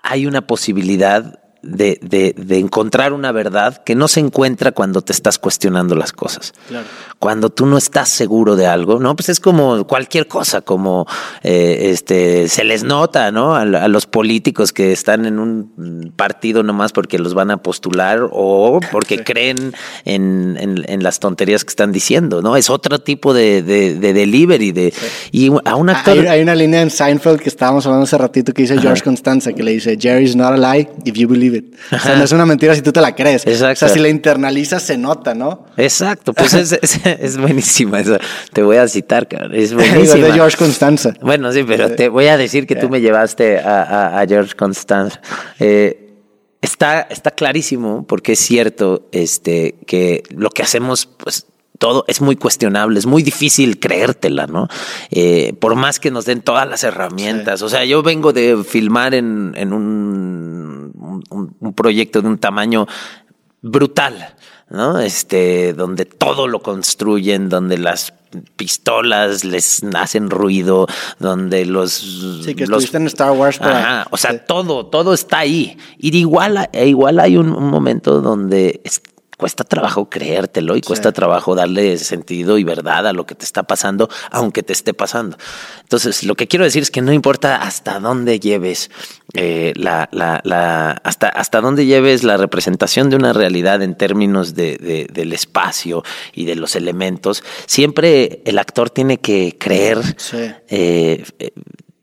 hay una posibilidad de, de- de encontrar una verdad que no se encuentra cuando te estás cuestionando las cosas. Claro. Cuando tú no estás seguro de algo, ¿no? Pues es como cualquier cosa, como eh, este se les nota, ¿no? A, a los políticos que están en un partido nomás porque los van a postular o porque creen en, en- en las tonterías que están diciendo, ¿no? Es otro tipo de, de- de delivery. De, Y a un actor. Hay, hay una línea en Seinfeld que estábamos hablando hace ratito que dice George Constanza, que le dice, Jerry's not a lie if you believe it. O sea, no es una mentira si tú te la crees. Exacto. O sea, si la internalizas se nota, ¿no? Exacto, pues es, es, es buenísima esa. Te voy a citar, cabrón. Es buenísima. de George Constanza. Bueno, sí, pero te voy a decir que tú me llevaste a, a- a George Constance. Eh, está, está clarísimo, porque es cierto este, que lo que hacemos, pues todo es muy cuestionable, es muy difícil creértela, ¿no? Eh, por más que nos den todas las herramientas. O sea, yo vengo de filmar en, en un, un- un proyecto de un tamaño brutal, ¿no? Este, donde todo lo construyen, donde las pistolas les hacen ruido, donde los... Sí, que los, en Star Wars. Ajá, o sea, todo, todo está ahí. Y igual, igual hay un, un momento donde cuesta trabajo creértelo y cuesta trabajo darle sentido y verdad a lo que te está pasando, aunque te esté pasando. Entonces, lo que quiero decir es que no importa hasta dónde lleves eh, la, la, la, hasta, hasta dónde lleves la representación de una realidad en términos de, de, del espacio y de los elementos, siempre el actor tiene que creer eh,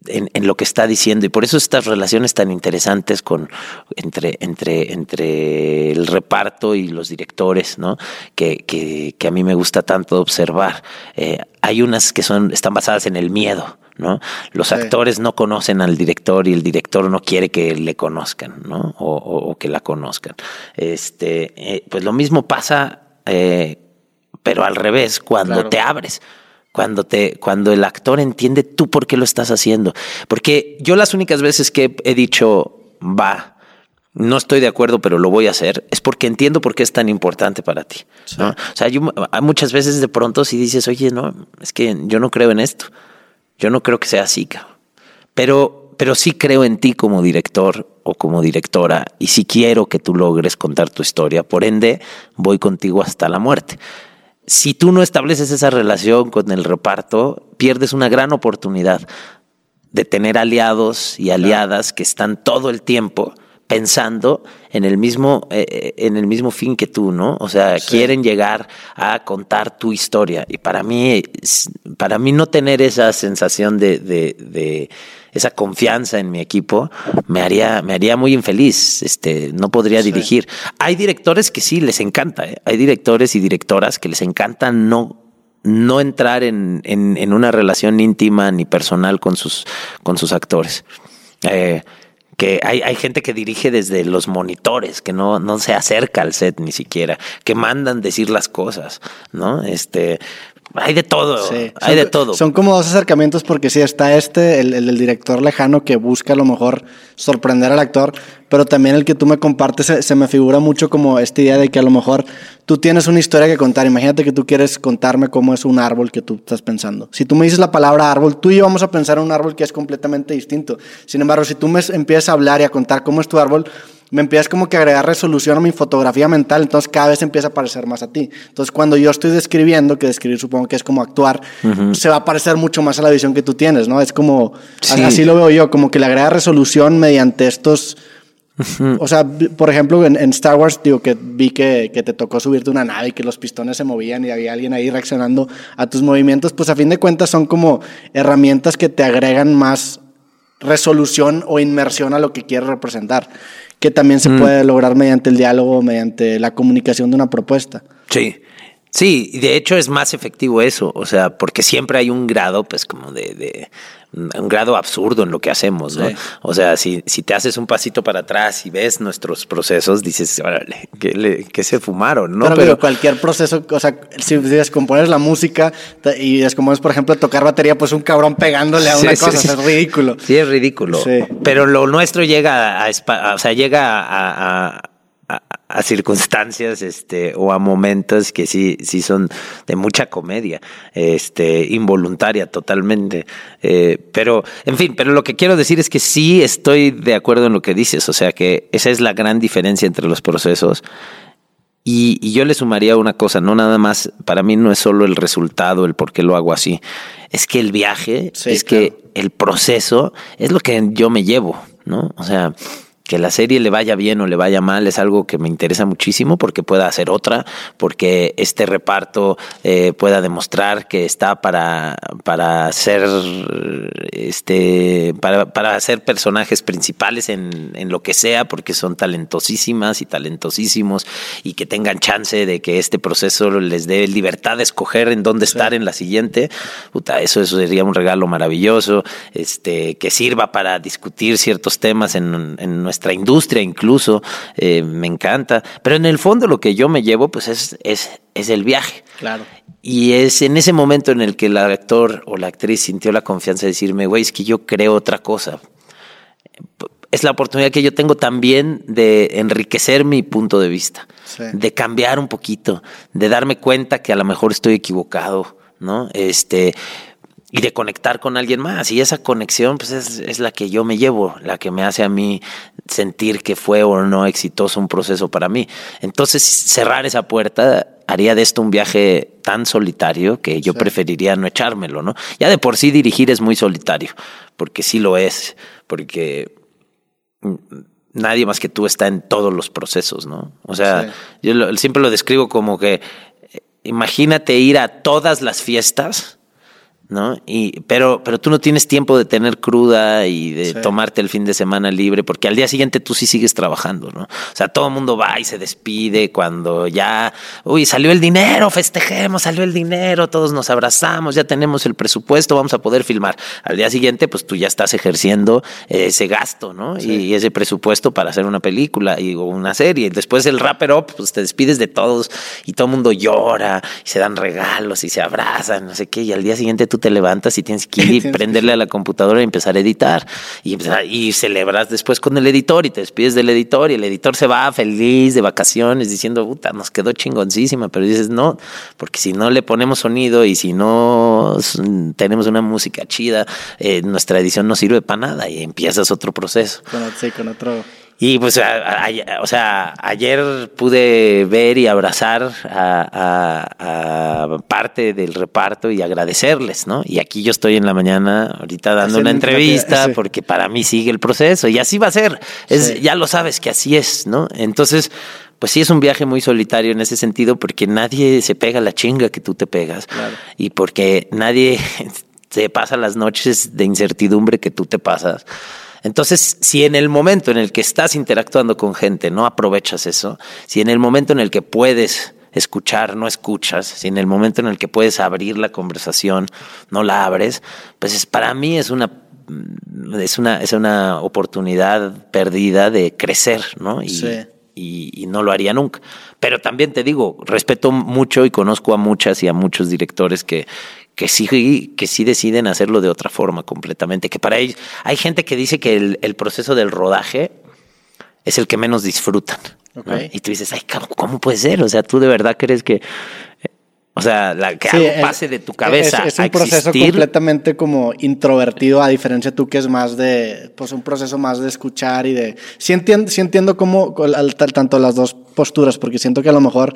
en, en, lo que está diciendo y por eso estas relaciones tan interesantes con entre entre entre el reparto y los directores no que, que, que a mí me gusta tanto observar eh, hay unas que son están basadas en el miedo ¿no? Los sí. actores no conocen al director y el director no quiere que le conozcan, ¿no? O, o, o que la conozcan. Este, eh, pues lo mismo pasa, eh, pero al revés, cuando claro. te abres cuando te cuando el actor entiende tú por qué lo estás haciendo porque yo las únicas veces que he dicho va no estoy de acuerdo pero lo voy a hacer es porque entiendo por qué es tan importante para ti sí. ¿no? o sea yo, hay muchas veces de pronto si dices oye no es que yo no creo en esto yo no creo que sea así cabrón. pero pero sí creo en ti como director o como directora y sí quiero que tú logres contar tu historia por ende voy contigo hasta la muerte si tú no estableces esa relación con el reparto, pierdes una gran oportunidad de tener aliados y aliadas que están todo el tiempo pensando en el mismo eh, en el mismo fin que tú, ¿no? O sea, sí. quieren llegar a contar tu historia y para mí para mí no tener esa sensación de, de, de esa confianza en mi equipo me haría me haría muy infeliz, este no podría sí. dirigir. Hay directores que sí les encanta, ¿eh? hay directores y directoras que les encanta no no entrar en, en, en una relación íntima ni personal con sus con sus actores. Eh, que hay, hay gente que dirige desde los monitores, que no, no se acerca al set ni siquiera, que mandan decir las cosas, ¿no? Este, hay de todo, sí. hay son, de todo. Son como dos acercamientos porque sí está este, el, el, el, director lejano que busca a lo mejor sorprender al actor, pero también el que tú me compartes se, se, me figura mucho como esta idea de que a lo mejor tú tienes una historia que contar. Imagínate que tú quieres contarme cómo es un árbol que tú estás pensando. Si tú me dices la palabra árbol, tú y yo vamos a pensar en un árbol que es completamente distinto. Sin embargo, si tú me empiezas a hablar y a contar cómo es tu árbol, me empiezas como que a agregar resolución a mi fotografía mental, entonces cada vez empieza a parecer más a ti. Entonces cuando yo estoy describiendo, que describir supongo que es como actuar, uh -huh. se va a parecer mucho más a la visión que tú tienes, ¿no? Es como, sí. así lo veo yo, como que le agrega resolución mediante estos... Uh -huh. O sea, por ejemplo, en, en, Star Wars, digo que vi que, que, te tocó subirte una nave y que los pistones se movían y había alguien ahí reaccionando a tus movimientos, pues a fin de cuentas son como herramientas que te agregan más resolución o inmersión a lo que quieres representar que también se mm. puede lograr mediante el diálogo, mediante la comunicación de una propuesta. Sí. Sí, de hecho es más efectivo eso, o sea, porque siempre hay un grado, pues, como de, de un grado absurdo en lo que hacemos, ¿no? Sí. O sea, si, si te haces un pasito para atrás y ves nuestros procesos, dices, órale, ¿qué, le, qué se fumaron, no? Pero, pero, cualquier proceso, o sea, si descompones la música y descompones, por ejemplo, tocar batería, pues un cabrón pegándole a una sí, cosa, sí, es ridículo. Sí, es ridículo. Pero lo nuestro llega a, a, o sea, llega a, a a, a, circunstancias este o a momentos que sí sí son de mucha comedia este involuntaria totalmente eh, pero en fin pero lo que quiero decir es que sí estoy de acuerdo en lo que dices o sea que esa es la gran diferencia entre los procesos y, y, yo le sumaría una cosa, no nada más, para mí no es solo el resultado, el por qué lo hago así, es que el viaje, sí, es claro. que el proceso es lo que yo me llevo, ¿no? O sea, que la serie le vaya bien o le vaya mal es algo que me interesa muchísimo porque pueda hacer otra, porque este reparto eh, pueda demostrar que está para, para ser este para, para ser personajes principales en, en, lo que sea, porque son talentosísimas y talentosísimos, y que tengan chance de que este proceso les dé libertad de escoger en dónde sí. estar en la siguiente. Puta, eso, eso sería un regalo maravilloso, este, que sirva para discutir ciertos temas en, en nuestra nuestra industria incluso, eh, me encanta. Pero en el fondo lo que yo me llevo pues es, es, es el viaje. Claro. Y es en ese momento en el que el actor o la actriz sintió la confianza de decirme, güey, es que yo creo otra cosa. es la oportunidad que yo tengo también de enriquecer mi punto de vista, Sí. de cambiar un poquito, de darme cuenta que a lo mejor estoy equivocado, ¿no? Este, y de conectar con alguien más. Y esa conexión, pues es, es la que yo me llevo, la que me hace a mí sentir que fue o no exitoso un proceso para mí. Entonces, cerrar esa puerta haría de esto un viaje tan solitario que yo Sí. preferiría no echármelo, ¿no? Ya de por sí dirigir es muy solitario, porque sí lo es, porque nadie más que tú está en todos los procesos, ¿no? O sea, Sí. yo lo- siempre lo describo como que eh, imagínate ir a todas las fiestas, ¿no? Y, pero, pero tú no tienes tiempo de tener cruda y de Sí. tomarte el fin de semana libre, porque al día siguiente tú sí sigues trabajando, ¿no? O sea, todo el mundo va y se despide cuando ya, uy, salió el dinero, festejemos, salió el dinero, todos nos abrazamos, ya tenemos el presupuesto, vamos a poder filmar. Al día siguiente, pues tú ya estás ejerciendo ese gasto, ¿no? Sí. Y ese presupuesto para hacer una película y, o una serie. Después el wrapper up, pues te despides de todos y todo el mundo llora y se dan regalos y se abrazan, no sé qué. Y al día siguiente tú te levantas y tienes que ir y prenderle a la computadora y empezar a editar. Y, empezar- y celebras después con el editor y te despides del editor y el editor se va feliz de vacaciones diciendo, puta, nos quedó chingoncísima. Pero dices, no, porque si no le ponemos sonido y si no tenemos una música chida, eh, nuestra edición no sirve para nada y empiezas otro proceso. Con, ot- sí, con otro. Y pues, a- a- a- o sea, ayer pude ver y abrazar a, parte del reparto y agradecerles, ¿no? Y aquí yo estoy en la mañana ahorita dando una un- entrevista sí. porque para mí sigue el proceso y así va a ser. Es, Sí. Ya lo sabes que así es, ¿no? Entonces, pues sí es un viaje muy solitario en ese sentido porque nadie se pega la chinga que tú te pegas Claro. y porque nadie se pasa las noches de incertidumbre que tú te pasas. Entonces, si en el momento en el que estás interactuando con gente no aprovechas eso, si en el momento en el que puedes escuchar no escuchas, si en el momento en el que puedes abrir la conversación no la abres, pues es, para mí es una es una es una oportunidad perdida de crecer, ¿no? Y, Sí. y, y no lo haría nunca. Pero también te digo, respeto mucho y conozco a muchas y a muchos directores que, que sí, que sí deciden hacerlo de otra forma completamente. Que para ellos, hay gente que dice que el, el proceso del rodaje es el que menos disfrutan. Y tú dices, ay, ¿cómo puede ser? O sea, tú de verdad crees que, eh, o sea, la, que Sí, algo el- pase de tu cabeza Es, es a un proceso existir. completamente como introvertido, a diferencia tú que es más de, pues un proceso más de escuchar y de... Sí entiendo, sí entiendo cómo, al- tanto las dos posturas, porque siento que a lo mejor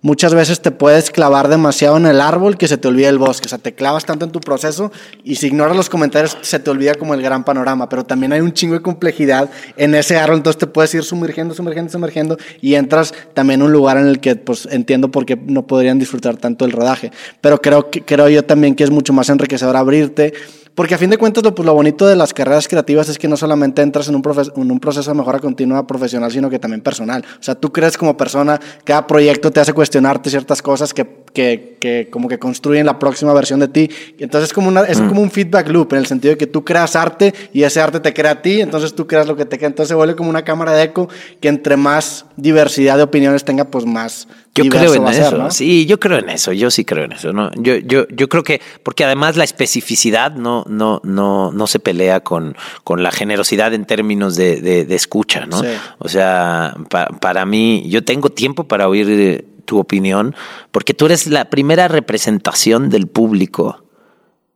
muchas veces te puedes clavar demasiado en el árbol que se te olvida el bosque, o sea, te clavas tanto en tu proceso y si ignoras los comentarios se te olvida como el gran panorama, pero también hay un chingo de complejidad en ese árbol, entonces te puedes ir sumergiendo, sumergiendo, sumergiendo y entras también a un lugar en el que pues entiendo por qué no podrían disfrutar tanto el rodaje, pero creo, creo yo también que es mucho más enriquecedor abrirte, porque a fin de cuentas lo, pues, lo bonito de las carreras creativas es que no solamente entras en un, en un proceso de mejora continua profesional, sino que también personal. O sea, tú crees como persona, cada proyecto te hace cuestionarte ciertas cosas que, que, que como que construyen la próxima versión de ti. Entonces es como, una, es como un feedback loop, en el sentido de que tú creas arte y ese arte te crea a ti, entonces tú creas lo que te crea. Entonces se vuelve como una cámara de eco que entre más diversidad de opiniones tenga, pues más Yo creo en va eso, ser, ¿no? sí, yo creo en eso, yo sí creo en eso, ¿no? Yo, yo, yo creo que, porque además la especificidad no, no, no, no se pelea con, con la generosidad en términos de, de- de escucha, ¿no? Sí. O sea, pa- para mí, yo tengo tiempo para oír tu opinión, porque tú eres la primera representación del público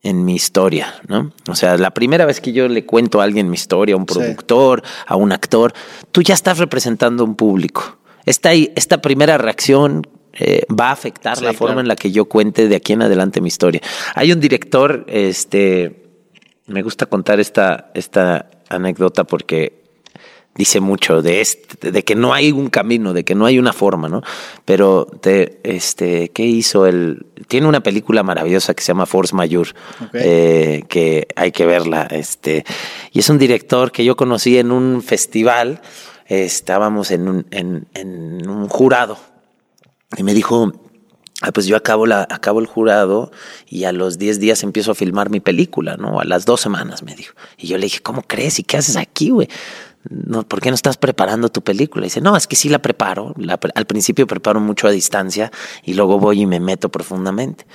en mi historia, ¿no? O sea, la primera vez que yo le cuento a alguien mi historia, a un Sí. productor, a un actor, tú ya estás representando a un público. Esta, esta primera reacción eh, va a afectar Sí, la forma claro. en la que yo cuente de aquí en adelante mi historia. Hay un director, este, me gusta contar esta, esta anécdota porque dice mucho de este, de que no hay un camino, de que no hay una forma, ¿no? Pero te, este, ¿qué hizo él? Tiene una película maravillosa que se llama Force Ok. eh, que hay que verla, este, y es un director que yo conocí en un festival, eh, estábamos en un, en, en un jurado, y me dijo, ah, pues yo acabo, la, acabo el jurado y a los 10 días empiezo a filmar mi película, ¿no? A las dos semanas, me dijo. Y yo le dije, ¿cómo crees? ¿Y qué haces aquí, güey? No, ¿Por qué no estás preparando tu película? Y dice, no, es que sí la preparo. Al principio preparo mucho a distancia y luego voy y me meto profundamente.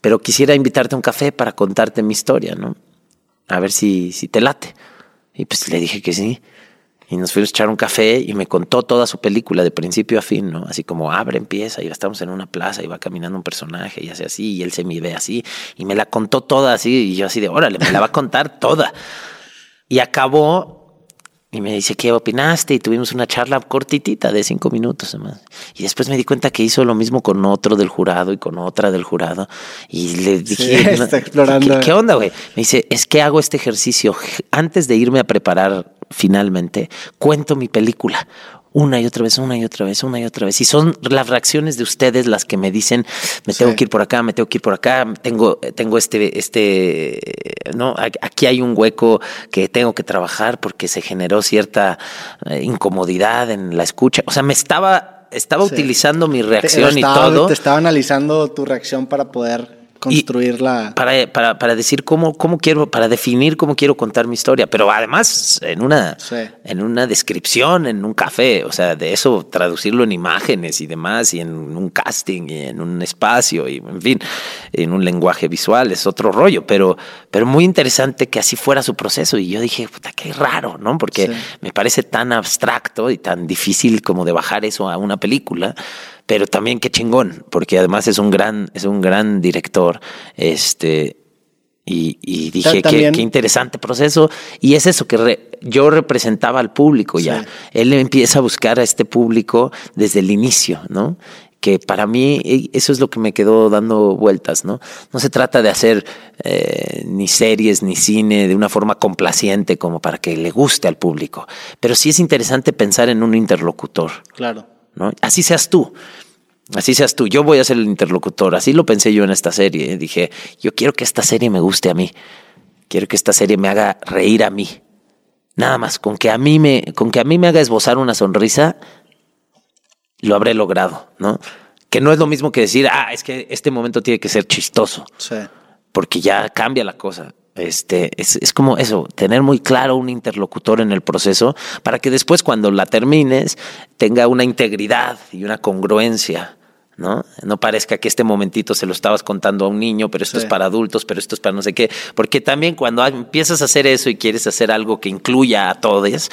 Pero quisiera invitarte a un café para contarte mi historia, ¿no? A ver si, si te late. Y pues le dije que sí. Y nos fuimos a echar un café y me contó toda su película de principio a fin, ¿no? Así como abre, empieza, y estamos en una plaza y va caminando un personaje y hace así, y él se me ve así, y me la contó toda así, y yo así de, órale, me la va a contar toda. Y acabó y me dice, ¿qué opinaste? Y tuvimos una charla cortitita de cinco minutos además. Y después me di cuenta que hizo lo mismo con otro del jurado y con otra del jurado. Y le dije, está explorando. ¿qué, ¿qué, onda, güey? Me dice, es que hago este ejercicio antes de irme a preparar finalmente, cuento mi película una y otra vez, una y otra vez, una y otra vez. Y son las reacciones de ustedes las que me dicen, me tengo que ir por acá, me tengo que ir por acá, tengo, tengo este, este, no, aquí hay un hueco que tengo que trabajar porque se generó cierta eh, incomodidad en la escucha. O sea, me estaba, estaba utilizando mi reacción y todo. Te estaba analizando tu reacción para poder construirla. Para, para, para, decir cómo, cómo quiero, para definir cómo quiero contar mi historia, pero además en una, en una descripción, en un café, o sea, de eso traducirlo en imágenes y demás, y en un casting, y en un espacio, y en fin, en un lenguaje visual, es otro rollo, pero, pero muy interesante que así fuera su proceso. Y yo dije, puta, qué raro, ¿no? Porque me parece tan abstracto y tan difícil como de bajar eso a una película pero también qué chingón, porque además es un gran, es un gran director, este, y, dije qué, qué, interesante proceso, y es eso que yo representaba al público ya, él empieza a buscar a este público desde el inicio, ¿no? que para mí eh, eso es lo que me quedó dando vueltas, ¿no? No se trata de hacer eh, ni series ni cine de una forma complaciente como para que le guste al público, pero sí es interesante pensar en un interlocutor. Claro. Así seas tú. Así seas tú, yo voy a ser el interlocutor. Así lo pensé yo en esta serie. Dije, yo quiero que esta serie me guste a mí. Quiero que esta serie me haga reír a mí. Nada más, con que a mí me, con que a mí me haga esbozar una sonrisa, lo habré logrado, ¿no? Que no es lo mismo que decir, ah, es que este momento tiene que ser chistoso. Sí. Porque ya cambia la cosa. Este, es, es, como eso, tener muy claro un interlocutor en el proceso para que después cuando la termines tenga una integridad y una congruencia ¿no? No parezca que este momentito se lo estabas contando a un niño, pero esto es para adultos, pero esto es para no sé qué. Porque también cuando empiezas a hacer eso y quieres hacer algo que incluya a todos,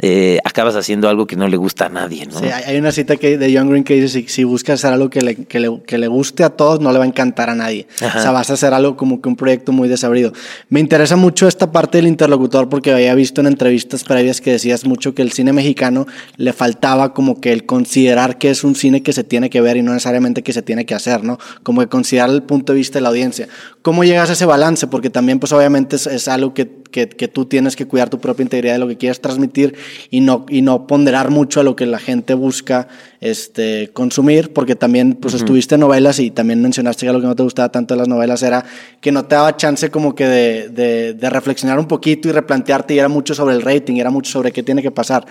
eh, acabas haciendo algo que no le gusta a nadie, ¿no? Sí, hay una cita que, de John Green que dice, si, buscas hacer algo que le, que le, que, le, guste a todos, no le va a encantar a nadie. O sea, vas a hacer algo como que un proyecto muy desabrido. Me interesa mucho esta parte del interlocutor porque había visto en entrevistas previas que decías mucho que el cine mexicano le faltaba como que el considerar que es un cine que se tiene que ver y no necesariamente que se tiene que hacer, ¿no? Como que considerar el punto de vista de la audiencia. ¿Cómo llegas a ese balance? Porque también, pues obviamente es, es algo que que, que, tú tienes que cuidar tu propia integridad de lo que quieres transmitir y no, y no ponderar mucho a lo que la gente busca este, consumir, porque también pues, estuviste en novelas y también mencionaste que algo que no te gustaba tanto de las novelas era que no te daba chance como que de, de, de reflexionar un poquito y replantearte y era mucho sobre el rating, era mucho sobre qué tiene que pasar.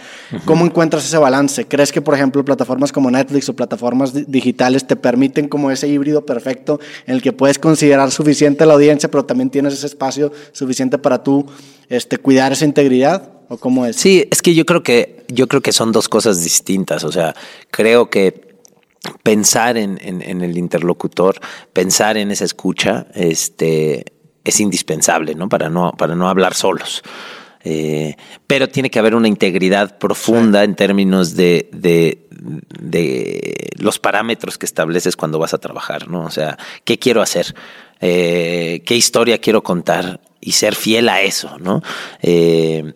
¿Cómo encuentras ese balance? ¿Crees que, por ejemplo, plataformas como Netflix o plataformas digitales te permiten como ese híbrido perfecto en el que puedes considerar suficiente la audiencia, pero también tienes ese espacio suficiente para tú este, cuidar esa integridad? ¿O cómo es? Sí, es que yo creo que, yo creo que son dos cosas distintas. O sea, creo que pensar en, en, el interlocutor, pensar en esa escucha, este, es indispensable, ¿no? Para no, para no hablar solos. Eh, pero tiene que haber una integridad profunda en términos de, de, de, los parámetros que estableces cuando vas a trabajar, ¿no? O sea, ¿qué quiero hacer? Eh, ¿Qué historia quiero contar? Y ser fiel a eso, ¿no? Eh,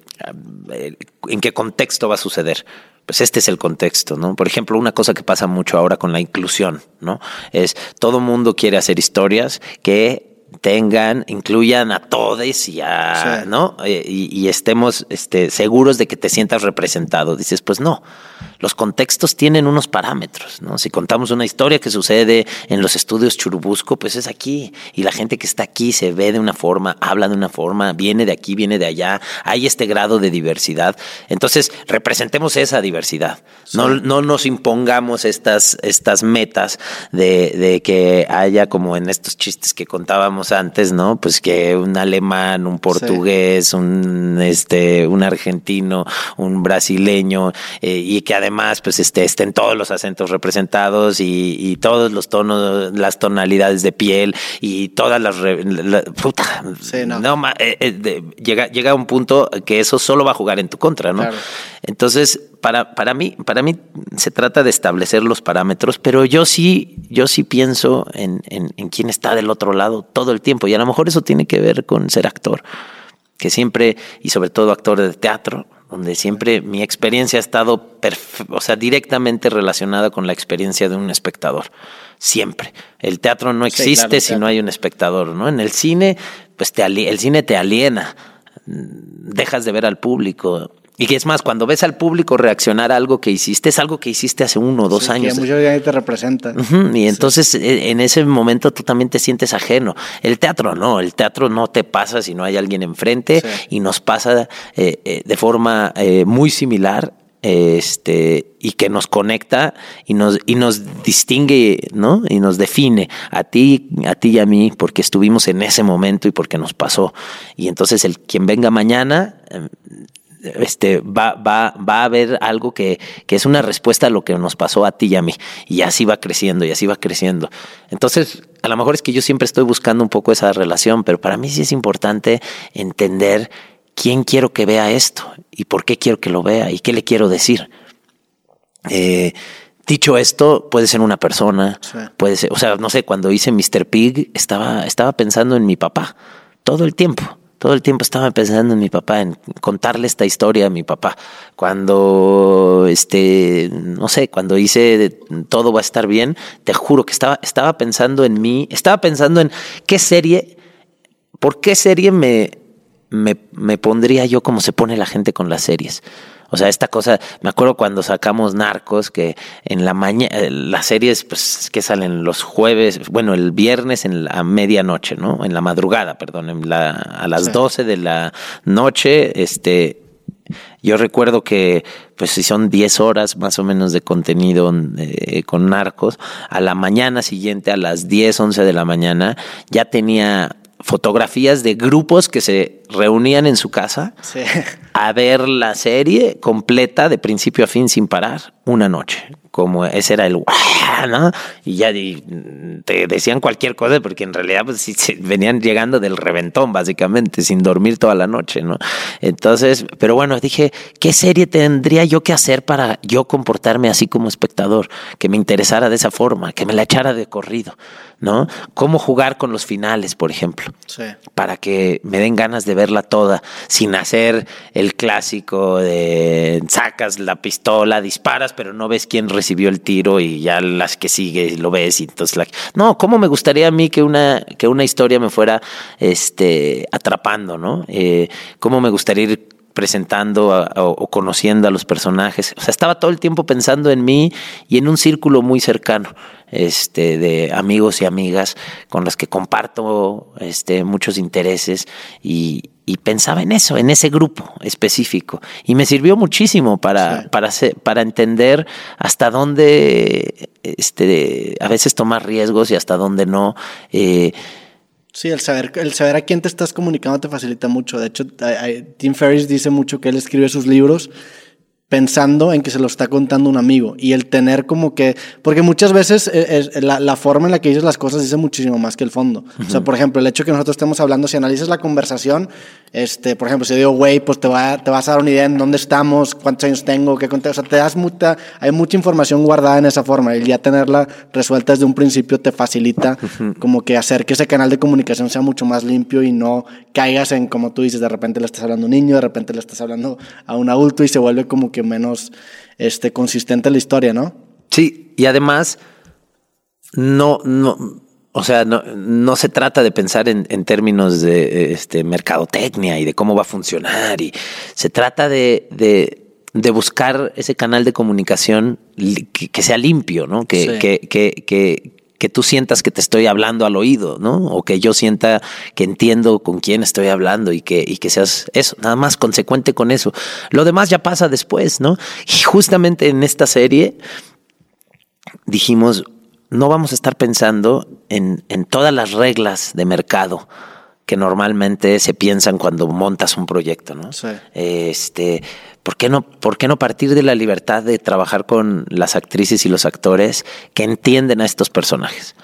¿En qué contexto va a suceder? Pues este es el contexto, ¿no? Por ejemplo, una cosa que pasa mucho ahora con la inclusión, ¿no? Es todo mundo quiere hacer historias que tengan, incluyan a todos y a, ¿no? Eh, y, y, estemos este, seguros de que te sientas representado. Dices, pues no, los contextos tienen unos parámetros, ¿no? Si contamos una historia que sucede en los estudios Churubusco, pues es aquí. Y la gente que está aquí se ve de una forma, habla de una forma, viene de aquí, viene de allá. Hay este grado de diversidad. Entonces, representemos esa diversidad. No, no nos impongamos estas, estas metas de, de que haya como en estos chistes que contábamos antes, ¿no? Pues que un alemán, un portugués, un, este, un argentino, un brasileño, eh, y que además pues este, estén todos los acentos representados y, y todos los tonos, las tonalidades de piel y todas las... puta, no. no eh, eh, llega, llega un punto que eso solo va a jugar en tu contra, ¿no? Entonces, para, para, mí, para mí se trata de establecer los parámetros, pero yo sí, yo sí pienso en, en, en quién está del otro lado todo el tiempo. Y a lo mejor eso tiene que ver con ser actor, que siempre, y sobre todo actor de teatro, donde siempre mi experiencia ha estado o sea, directamente relacionada con la experiencia de un espectador. Siempre. El teatro no existe si no hay un espectador, ¿no? En el cine, pues te el cine te aliena, dejas de ver al público. Y que es más, cuando ves al público reaccionar a algo que hiciste, es algo que hiciste hace uno o dos años. Que mucho ya te representa. Y entonces e, en ese momento tú también te sientes ajeno. El teatro no, el teatro no te pasa si no hay alguien enfrente y nos pasa eh, eh, de forma eh, muy similar este, y que nos conecta y nos, y nos distingue, ¿no? Y nos define a ti, a ti y a mí, porque estuvimos en ese momento y porque nos pasó. Y entonces el quien venga mañana em, este, va, va, va a haber algo que, que, es una respuesta a lo que nos pasó a ti y a mí. Y así va creciendo, y así va creciendo. Entonces, a lo mejor es que yo siempre estoy buscando un poco esa relación, pero para mí sí es importante entender quién quiero que vea esto y por qué quiero que lo vea y qué le quiero decir. Eh, dicho esto, puede ser una persona, puede ser, o sea, no sé, cuando hice Mr. Pig estaba, estaba pensando en mi papá todo el tiempo. Todo el tiempo estaba pensando en mi papá, en contarle esta historia a mi papá. Cuando, este, no sé, cuando hice todo va a estar bien, te juro que estaba, estaba pensando en mí, estaba pensando en qué serie, por qué serie me, me, me pondría yo como se pone la gente con las series. O sea, esta cosa, me acuerdo cuando sacamos Narcos, que en la mañana, eh, las series pues, que salen los jueves, bueno, el viernes en la medianoche, ¿no? En la madrugada, perdón, en la, a las 12 de la noche, este, yo recuerdo que, pues si son 10 horas más o menos de contenido eh, con narcos, a la mañana siguiente, a las 10, 11 de la mañana, ya tenía fotografías de grupos que se reunían en su casa a ver la serie completa de principio a fin sin parar una noche como ese era el ¿no? Y ya te decían cualquier cosa porque en realidad pues venían llegando del reventón básicamente, sin dormir toda la noche, ¿no? Entonces, pero bueno, dije, ¿qué serie tendría yo que hacer para yo comportarme así como espectador? Que me interesara de esa forma, que me la echara de corrido, ¿no? ¿Cómo jugar con los finales, por ejemplo? Sí. Para que me den ganas de verla toda, sin hacer el clásico de sacas la pistola, disparas, pero no ves quién recibió el tiro y ya las que sigue lo ves y entonces la... no cómo me gustaría a mí que una que una historia me fuera este atrapando no eh, cómo me gustaría ir presentando o conociendo a los personajes o sea estaba todo el tiempo pensando en mí y en un círculo muy cercano este, de amigos y amigas con las que comparto este, muchos intereses y, pensaba en eso, en ese grupo específico. Y me sirvió muchísimo para, para, para entender hasta dónde este, a veces tomar riesgos y hasta dónde no. Eh, Sí, el saber, el saber a quién te estás comunicando te facilita mucho. De hecho, Tim Ferriss dice mucho que él escribe sus libros pensando en que se lo está contando un amigo. Y el tener como que, porque muchas veces eh, la, la, forma en la que dices las cosas dice muchísimo más que el fondo. O sea, por ejemplo, el hecho que nosotros estemos hablando, si analizas la conversación, este, por ejemplo, si digo, güey, pues te, va, te vas a dar una idea en dónde estamos, cuántos años tengo, qué conté, o sea, te das mucha, hay mucha información guardada en esa forma. Y ya tenerla resuelta desde un principio te facilita como que hacer que ese canal de comunicación sea mucho más limpio y no caigas en, como tú dices, de repente le estás hablando a un niño, de repente le estás hablando a un adulto y se vuelve como que menos este, consistente la historia, ¿no? Sí, y además, no, no, o sea, no, no se trata de pensar en, en, términos de este, mercadotecnia y de cómo va a funcionar, y se trata de, de, de buscar ese canal de comunicación que, sea limpio, ¿no? Que, que, que, que tú sientas que te estoy hablando al oído, ¿no? O que yo sienta que entiendo con quién estoy hablando y que, y que seas eso, nada más consecuente con eso. Lo demás ya pasa después, ¿no? Y justamente en esta serie dijimos, no vamos a estar pensando en, en todas las reglas de mercado que normalmente se piensan cuando montas un proyecto, ¿no? Sí. Este, ¿por qué no, por qué no partir de la libertad de trabajar con las actrices y los actores que entienden a estos personajes,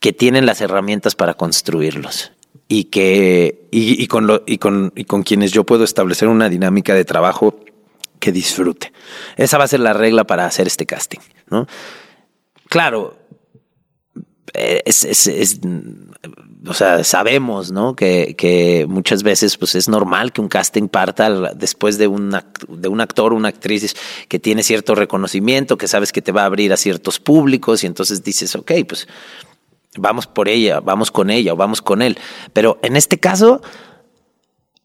que tienen las herramientas para construirlos y que y, con lo, y con y con quienes yo puedo establecer una dinámica de trabajo que disfrute. Esa va a ser la regla para hacer este casting, ¿no? Claro, es, es, es, o sea, sabemos, ¿no? Que, que, muchas veces, pues es normal que un casting parta después de, una, de un actor una actriz que tiene cierto reconocimiento, que sabes que te va a abrir a ciertos públicos y entonces dices, ok, pues vamos por ella, vamos con ella o vamos con él. Pero en este caso,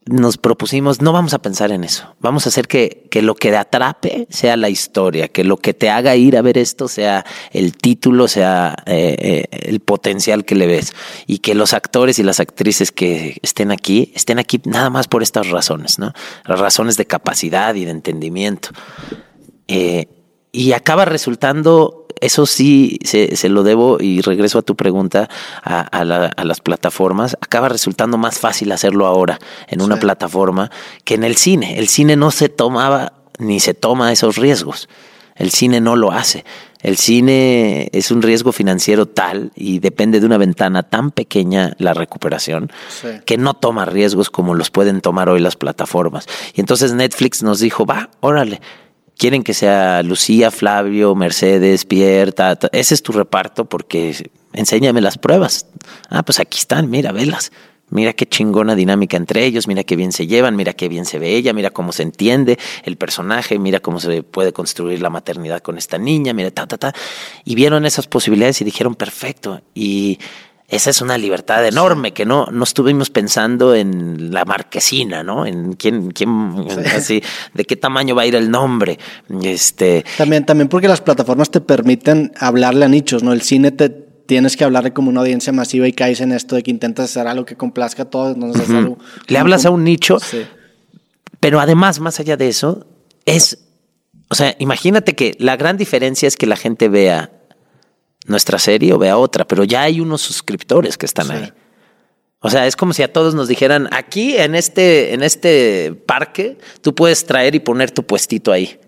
nos propusimos, no vamos a pensar en eso, vamos a hacer que, que, lo que te atrape sea la historia, que lo que te haga ir a ver esto sea el título, sea eh, eh, el potencial que le ves y que los actores y las actrices que estén aquí estén aquí nada más por estas razones, ¿no? Las razones de capacidad y de entendimiento. Eh, y acaba resultando eso sí se, se, lo debo y regreso a tu pregunta a, a, la, a, las plataformas. Acaba resultando más fácil hacerlo ahora en una sí. plataforma que en el cine. El cine no se tomaba ni se toma esos riesgos. El cine no lo hace. El cine es un riesgo financiero tal y depende de una ventana tan pequeña la recuperación sí. que no toma riesgos como los pueden tomar hoy las plataformas. Y entonces Netflix nos dijo, va, órale, quieren que sea Lucía, Flavio, Mercedes, Pierre, Tata. ese es tu reparto porque enséñame las pruebas. Ah, pues aquí están, mira, velas. Mira qué chingona dinámica entre ellos, mira qué bien se llevan, mira qué bien se ve ella, mira cómo se entiende el personaje, mira cómo se puede construir la maternidad con esta niña, mira, ta, ta, ta. Y vieron esas posibilidades y dijeron, perfecto. Y esa es una libertad enorme que no, no estuvimos pensando en la marquesina, ¿no? En quién, quién, sí. así, de qué tamaño va a ir el nombre. Este. También, también porque las plataformas te permiten hablarle a nichos, ¿no? El cine te tienes que hablarle como una audiencia masiva y caes en esto de que intentas hacer algo que complazca a todos. No uh -huh. algo, Le hablas a un nicho, sí. pero además, más allá de eso, es, o sea, imagínate que la gran diferencia es que la gente vea nuestra serie o vea otra, pero ya hay unos suscriptores que están sí. ahí. O sea, es como si a todos nos dijeran, aquí en este, en este parque, tú puedes traer y poner tu puestito ahí.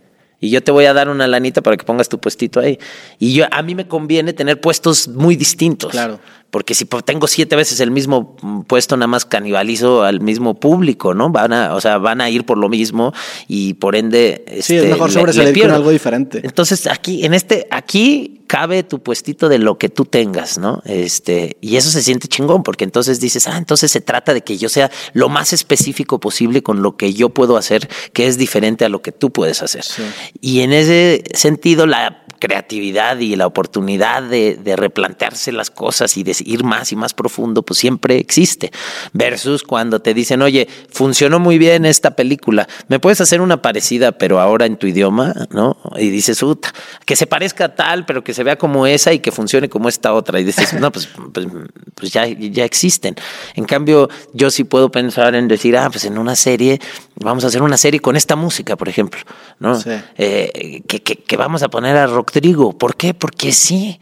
Y yo te voy a dar una lanita para que pongas tu puestito ahí. Y yo, a mí me conviene tener puestos muy distintos. Claro. Porque si tengo siete veces el mismo puesto, nada más canibalizo al mismo público, ¿no? Van a, o sea, van a ir por lo mismo y por ende. Sí, este, es mejor sobresalir con algo diferente. Entonces, aquí, en este, aquí cabe tu puestito de lo que tú tengas, ¿no? Este, y eso se siente chingón, porque entonces dices, ah, entonces se trata de que yo sea lo más específico posible con lo que yo puedo hacer, que es diferente a lo que tú puedes hacer. Sí. Y en ese sentido, la creatividad y la oportunidad de, de, replantearse las cosas y de ir más y más profundo, pues siempre existe. Versus cuando te dicen, oye, funcionó muy bien esta película, ¿me puedes hacer una parecida, pero ahora en tu idioma? ¿No? Y dices, Uta, que se parezca a tal, pero que se vea como esa y que funcione como esta otra. Y dices, no, pues, pues, pues ya, ya existen. En cambio, yo sí puedo pensar en decir, ah, pues en una serie, vamos a hacer una serie con esta música, por ejemplo, ¿no? Sí. Eh, que, que, que vamos a poner a rock trigo. ¿Por qué? Porque sí.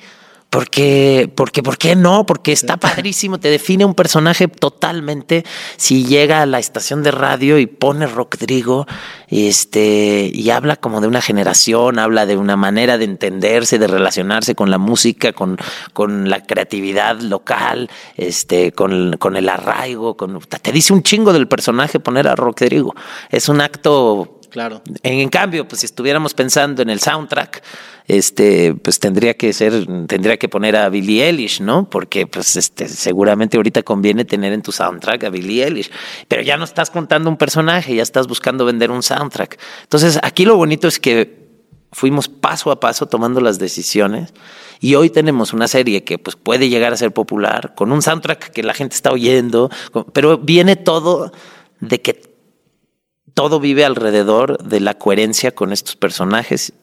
Porque, porque, ¿por qué no? Porque está padrísimo, te define un personaje totalmente. Si llega a la estación de radio y pone Rodrigo, este, y habla como de una generación, habla de una manera de entenderse, de relacionarse con la música, con, con la creatividad local, este, con, con el arraigo, con, te dice un chingo del personaje poner a Rodrigo. Es un acto Claro. En, en, cambio, pues si estuviéramos pensando en el soundtrack, este, pues tendría que ser, tendría que poner a Billie Eilish, ¿no? Porque, pues, este, seguramente ahorita conviene tener en tu soundtrack a Billie Eilish, pero ya no estás contando un personaje, ya estás buscando vender un soundtrack. Entonces, aquí lo bonito es que fuimos paso a paso tomando las decisiones y hoy tenemos una serie que pues puede llegar a ser popular con un soundtrack que la gente está oyendo, pero viene todo de que todo vive alrededor de la coherencia con estos personajes,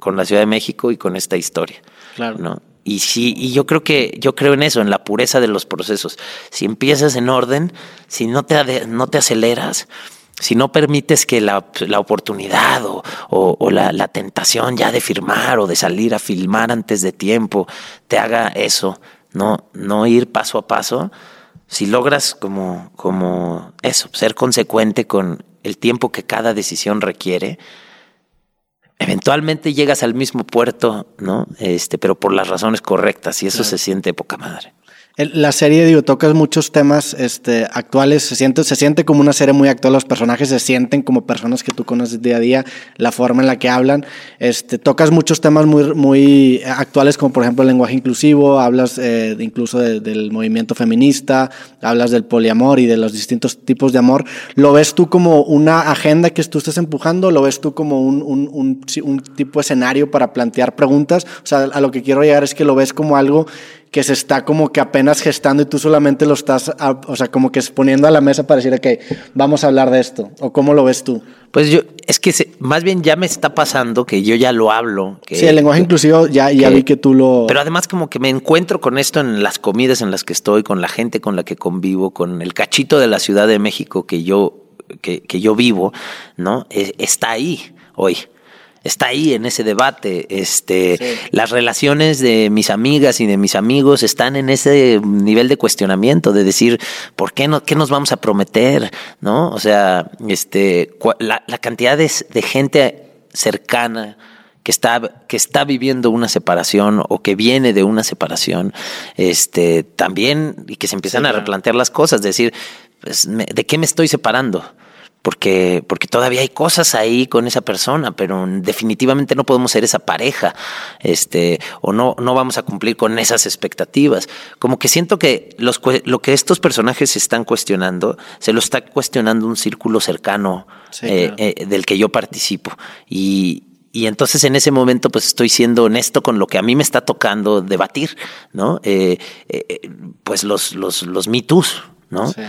con la Ciudad de México y con esta historia. Claro. ¿no? Y sí, y yo creo que yo creo en eso, en la pureza de los procesos. Si empiezas en orden, si no te, no te aceleras, si no permites que la, la oportunidad o, o, o la, la, tentación ya de firmar o de salir a filmar antes de tiempo te haga eso, no, no ir paso a paso, si logras como, como eso, ser consecuente con el tiempo que cada decisión requiere, eventualmente llegas al mismo puerto, ¿no? Este, pero por las razones correctas y eso claro. se siente poca madre. La serie, digo, tocas muchos temas este, actuales, se siente, se siente como una serie muy actual, los personajes se sienten como personas que tú conoces día a día, la forma en la que hablan, este, tocas muchos temas muy, muy actuales como por ejemplo el lenguaje inclusivo, hablas eh, incluso del movimiento feminista, hablas del poliamor y de los distintos tipos de amor, ¿lo ves tú como una agenda que tú estás empujando? ¿Lo ves tú como un, un, un, un tipo de escenario para plantear preguntas? O sea, a lo que quiero llegar es que lo ves como algo que se está como que apenas gestando y tú solamente lo estás, o sea, como que poniendo a la mesa para decir, ok, vamos a hablar de esto? ¿O cómo lo ves tú? Pues yo, es que más bien ya me está pasando que yo ya lo hablo. Que, sí, el lenguaje inclusivo ya, ya vi que tú lo... Pero además como que me encuentro con esto en las comidas en las que estoy, con la gente con la que convivo, con el cachito de la Ciudad de México que yo, que, que yo vivo, ¿no? E, está ahí hoy está ahí en ese debate. Este, Las relaciones de mis amigas y de mis amigos están en ese nivel de cuestionamiento, de decir, ¿por qué, no, qué nos vamos a prometer? ¿No? O sea, este, la, cantidad de, gente cercana que está, que está viviendo una separación o que viene de una separación, este, también, y que se empiezan a replantear las cosas, decir, pues, ¿de qué me estoy separando? Porque, porque todavía hay cosas ahí con esa persona, pero definitivamente no podemos ser esa pareja, este, o no, no vamos a cumplir con esas expectativas. Como que siento que los, lo que estos personajes están cuestionando, se lo está cuestionando un círculo cercano eh, eh, del que yo participo. Y, y entonces en ese momento pues estoy siendo honesto con lo que a mí me está tocando debatir, ¿no? Eh, pues los, los, los Me ¿no? Sí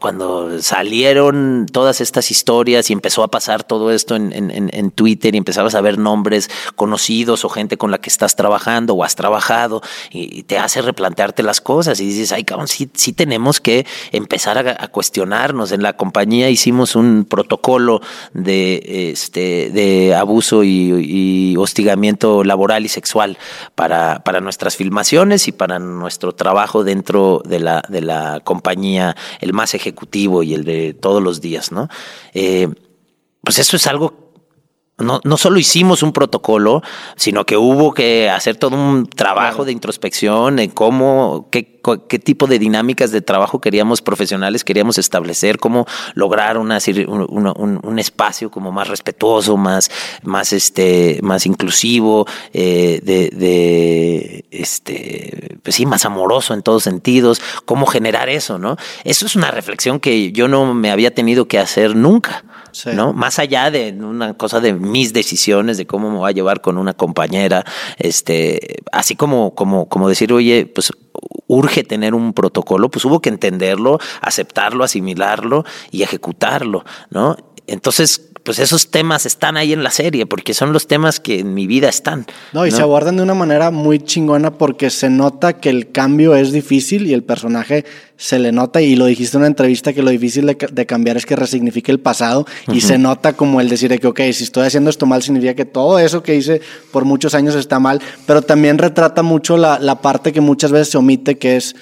cuando salieron todas estas historias y empezó a pasar todo esto en, en, en, Twitter y empezabas a ver nombres conocidos o gente con la que estás trabajando o has trabajado y, te hace replantearte las cosas y dices, ay, cabrón, sí, sí tenemos que empezar a, cuestionarnos. En la compañía hicimos un protocolo de, este, de abuso y, hostigamiento laboral y sexual para, para nuestras filmaciones y para nuestro trabajo dentro de la, de la compañía, el más ejecutivo y el de todos los días, ¿no? Eh, pues eso es algo no, no solo hicimos un protocolo, sino que hubo que hacer todo un trabajo de introspección en cómo, qué, qué, tipo de dinámicas de trabajo queríamos profesionales, queríamos establecer, cómo lograr una, un, un, espacio como más respetuoso, más, más, este, más inclusivo, eh, de, de, este, pues sí, más amoroso en todos sentidos, cómo generar eso, ¿no? Eso es una reflexión que yo no me había tenido que hacer nunca. ¿No? Más allá de una cosa de mis decisiones, de cómo me voy a llevar con una compañera, este, así como, como, como decir, oye, pues urge tener un protocolo, pues hubo que entenderlo, aceptarlo, asimilarlo y ejecutarlo, ¿no? Entonces, pues esos temas están ahí en la serie, porque son los temas que en mi vida están. No, y se abordan de una manera muy chingona porque se nota que el cambio es difícil y el personaje se le nota, y lo dijiste en una entrevista, que lo difícil de, cambiar es que resignifique el pasado, y se nota como el decir que, ok, si estoy haciendo esto mal, significa que todo eso que hice por muchos años está mal, pero también retrata mucho la, la parte que muchas veces se omite, que es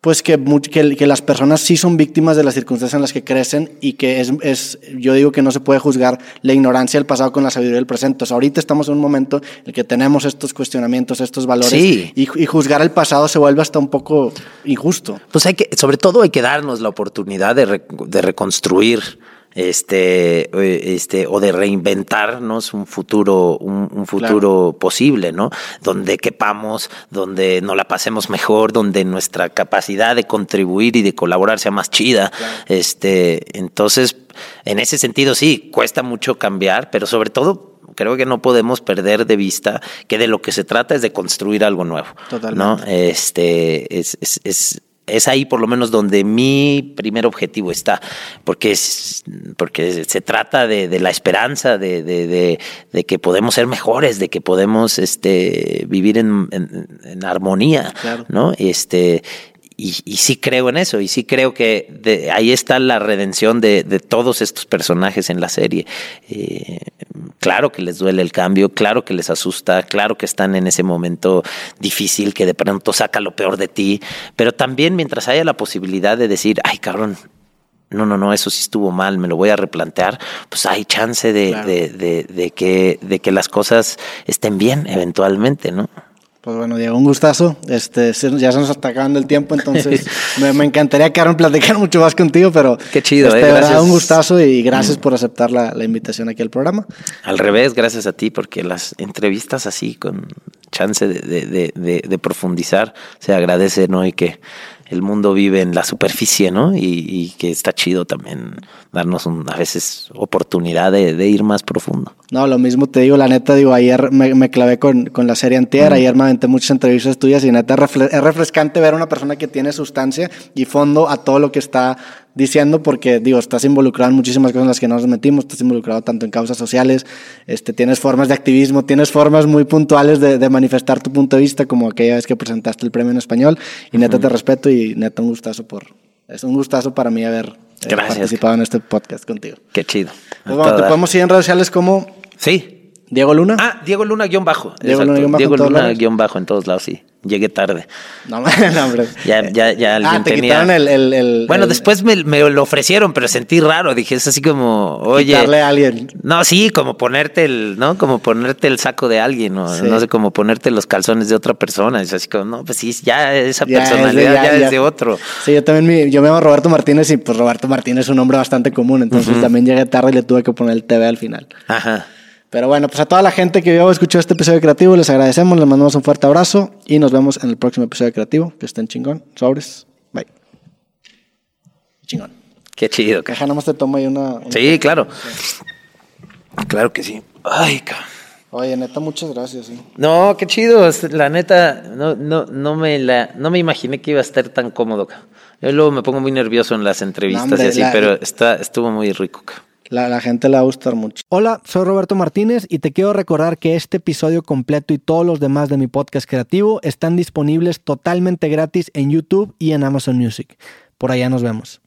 pues que, que, las personas sí son víctimas de las circunstancias en las que crecen y que es, es, yo digo que no se puede juzgar la ignorancia del pasado con la sabiduría del presente. ahorita estamos en un momento en el que tenemos estos cuestionamientos, estos valores y, y, juzgar el pasado se vuelve hasta un poco injusto. Pues hay que, sobre todo hay que darnos la oportunidad de, de reconstruir este, este, o de reinventarnos un futuro, un, futuro posible, ¿no? Donde quepamos, donde nos la pasemos mejor, donde nuestra capacidad de contribuir y de colaborar sea más chida. Este, entonces, en ese sentido sí, cuesta mucho cambiar, pero sobre todo creo que no podemos perder de vista que de lo que se trata es de construir algo nuevo. Totalmente. ¿no? Este, es, es, es es ahí por lo menos donde mi primer objetivo está, porque, es, porque se trata de, la esperanza, de, de, que podemos ser mejores, de que podemos este, vivir en, armonía, ¿no? Este, y, y, sí creo en eso, y sí creo que ahí está la redención de, todos estos personajes en la serie. Eh, claro que les duele el cambio, claro que les asusta, claro que están en ese momento difícil que de pronto saca lo peor de ti, pero también mientras haya la posibilidad de decir, ay cabrón, no, no, no, eso sí estuvo mal, me lo voy a replantear, pues hay chance de, de, de, de que, de que las cosas estén bien eventualmente, ¿no? Pues bueno, Diego, un gustazo. Este, ya se nos está acabando el tiempo, entonces me, encantaría quedarme platicar mucho más contigo, pero qué chido, este, eh, un gustazo y gracias por aceptar la, la, invitación aquí al programa. Al revés, gracias a ti, porque las entrevistas así con chance de, de, de, de profundizar se agradece, ¿no? Y que el mundo vive en la superficie, ¿no? Y, que está chido también darnos a veces oportunidad de, ir más profundo. No, lo mismo te digo, la neta, digo, ayer me, clavé con, la serie Antier, ayer me aventé muchas entrevistas tuyas y neta es refrescante ver a una persona que tiene sustancia y fondo a todo lo que está diciendo porque, digo, estás involucrado en muchísimas cosas en las que no nos metimos, estás involucrado tanto en causas sociales, este, tienes formas de activismo, tienes formas muy puntuales de, manifestar tu punto de vista, como aquella vez que presentaste el premio en español, y neta te respeto y neta un gustazo por, es un gustazo para mí haber eh, participado en este podcast contigo. Qué chido. Pues bueno, te podemos seguir en redes sociales como... Sí. Diego Luna. Ah, Diego Luna guion bajo. Diego Luna guion bajo. Diego Luna guion bajo en todos lados, sí. Llegué tarde. No, no hombre. Ya, ya, ya alguien ah, te tenía. El, el, el, bueno, después me, me, lo ofrecieron, pero sentí raro. Dije, es así como, oye. Quitarle a alguien. No, sí, como ponerte el, ¿no? Como ponerte el saco de alguien, ¿no? No sé, como ponerte los calzones de otra persona. Es así como, no, pues sí, ya esa personalidad ya, es de otro. Sí, yo también, me, yo me llamo Roberto Martínez y pues Roberto Martínez es un nombre bastante común. Entonces también llegué tarde y le tuve que poner el TV al final. Ajá. Pero bueno, pues a toda la gente que vio o escuchó este episodio creativo, les agradecemos, les mandamos un fuerte abrazo y nos vemos en el próximo episodio creativo. Que estén chingón. Sobres. Bye. Chingón. Qué chido. Deja, nomás te toma ahí una. sí, claro. Claro que sí. Ay, cabrón. Oye, neta, muchas gracias. Sí. No, qué chido. La neta, no, no, no, me la, no me imaginé que iba a estar tan cómodo. Yo luego me pongo muy nervioso en las entrevistas y así, pero está, estuvo muy rico. La, gente le va a gustar mucho. Hola, soy Roberto Martínez y te quiero recordar que este episodio completo y todos los demás de mi podcast creativo están disponibles totalmente gratis en YouTube y en Amazon Music. Por allá nos vemos.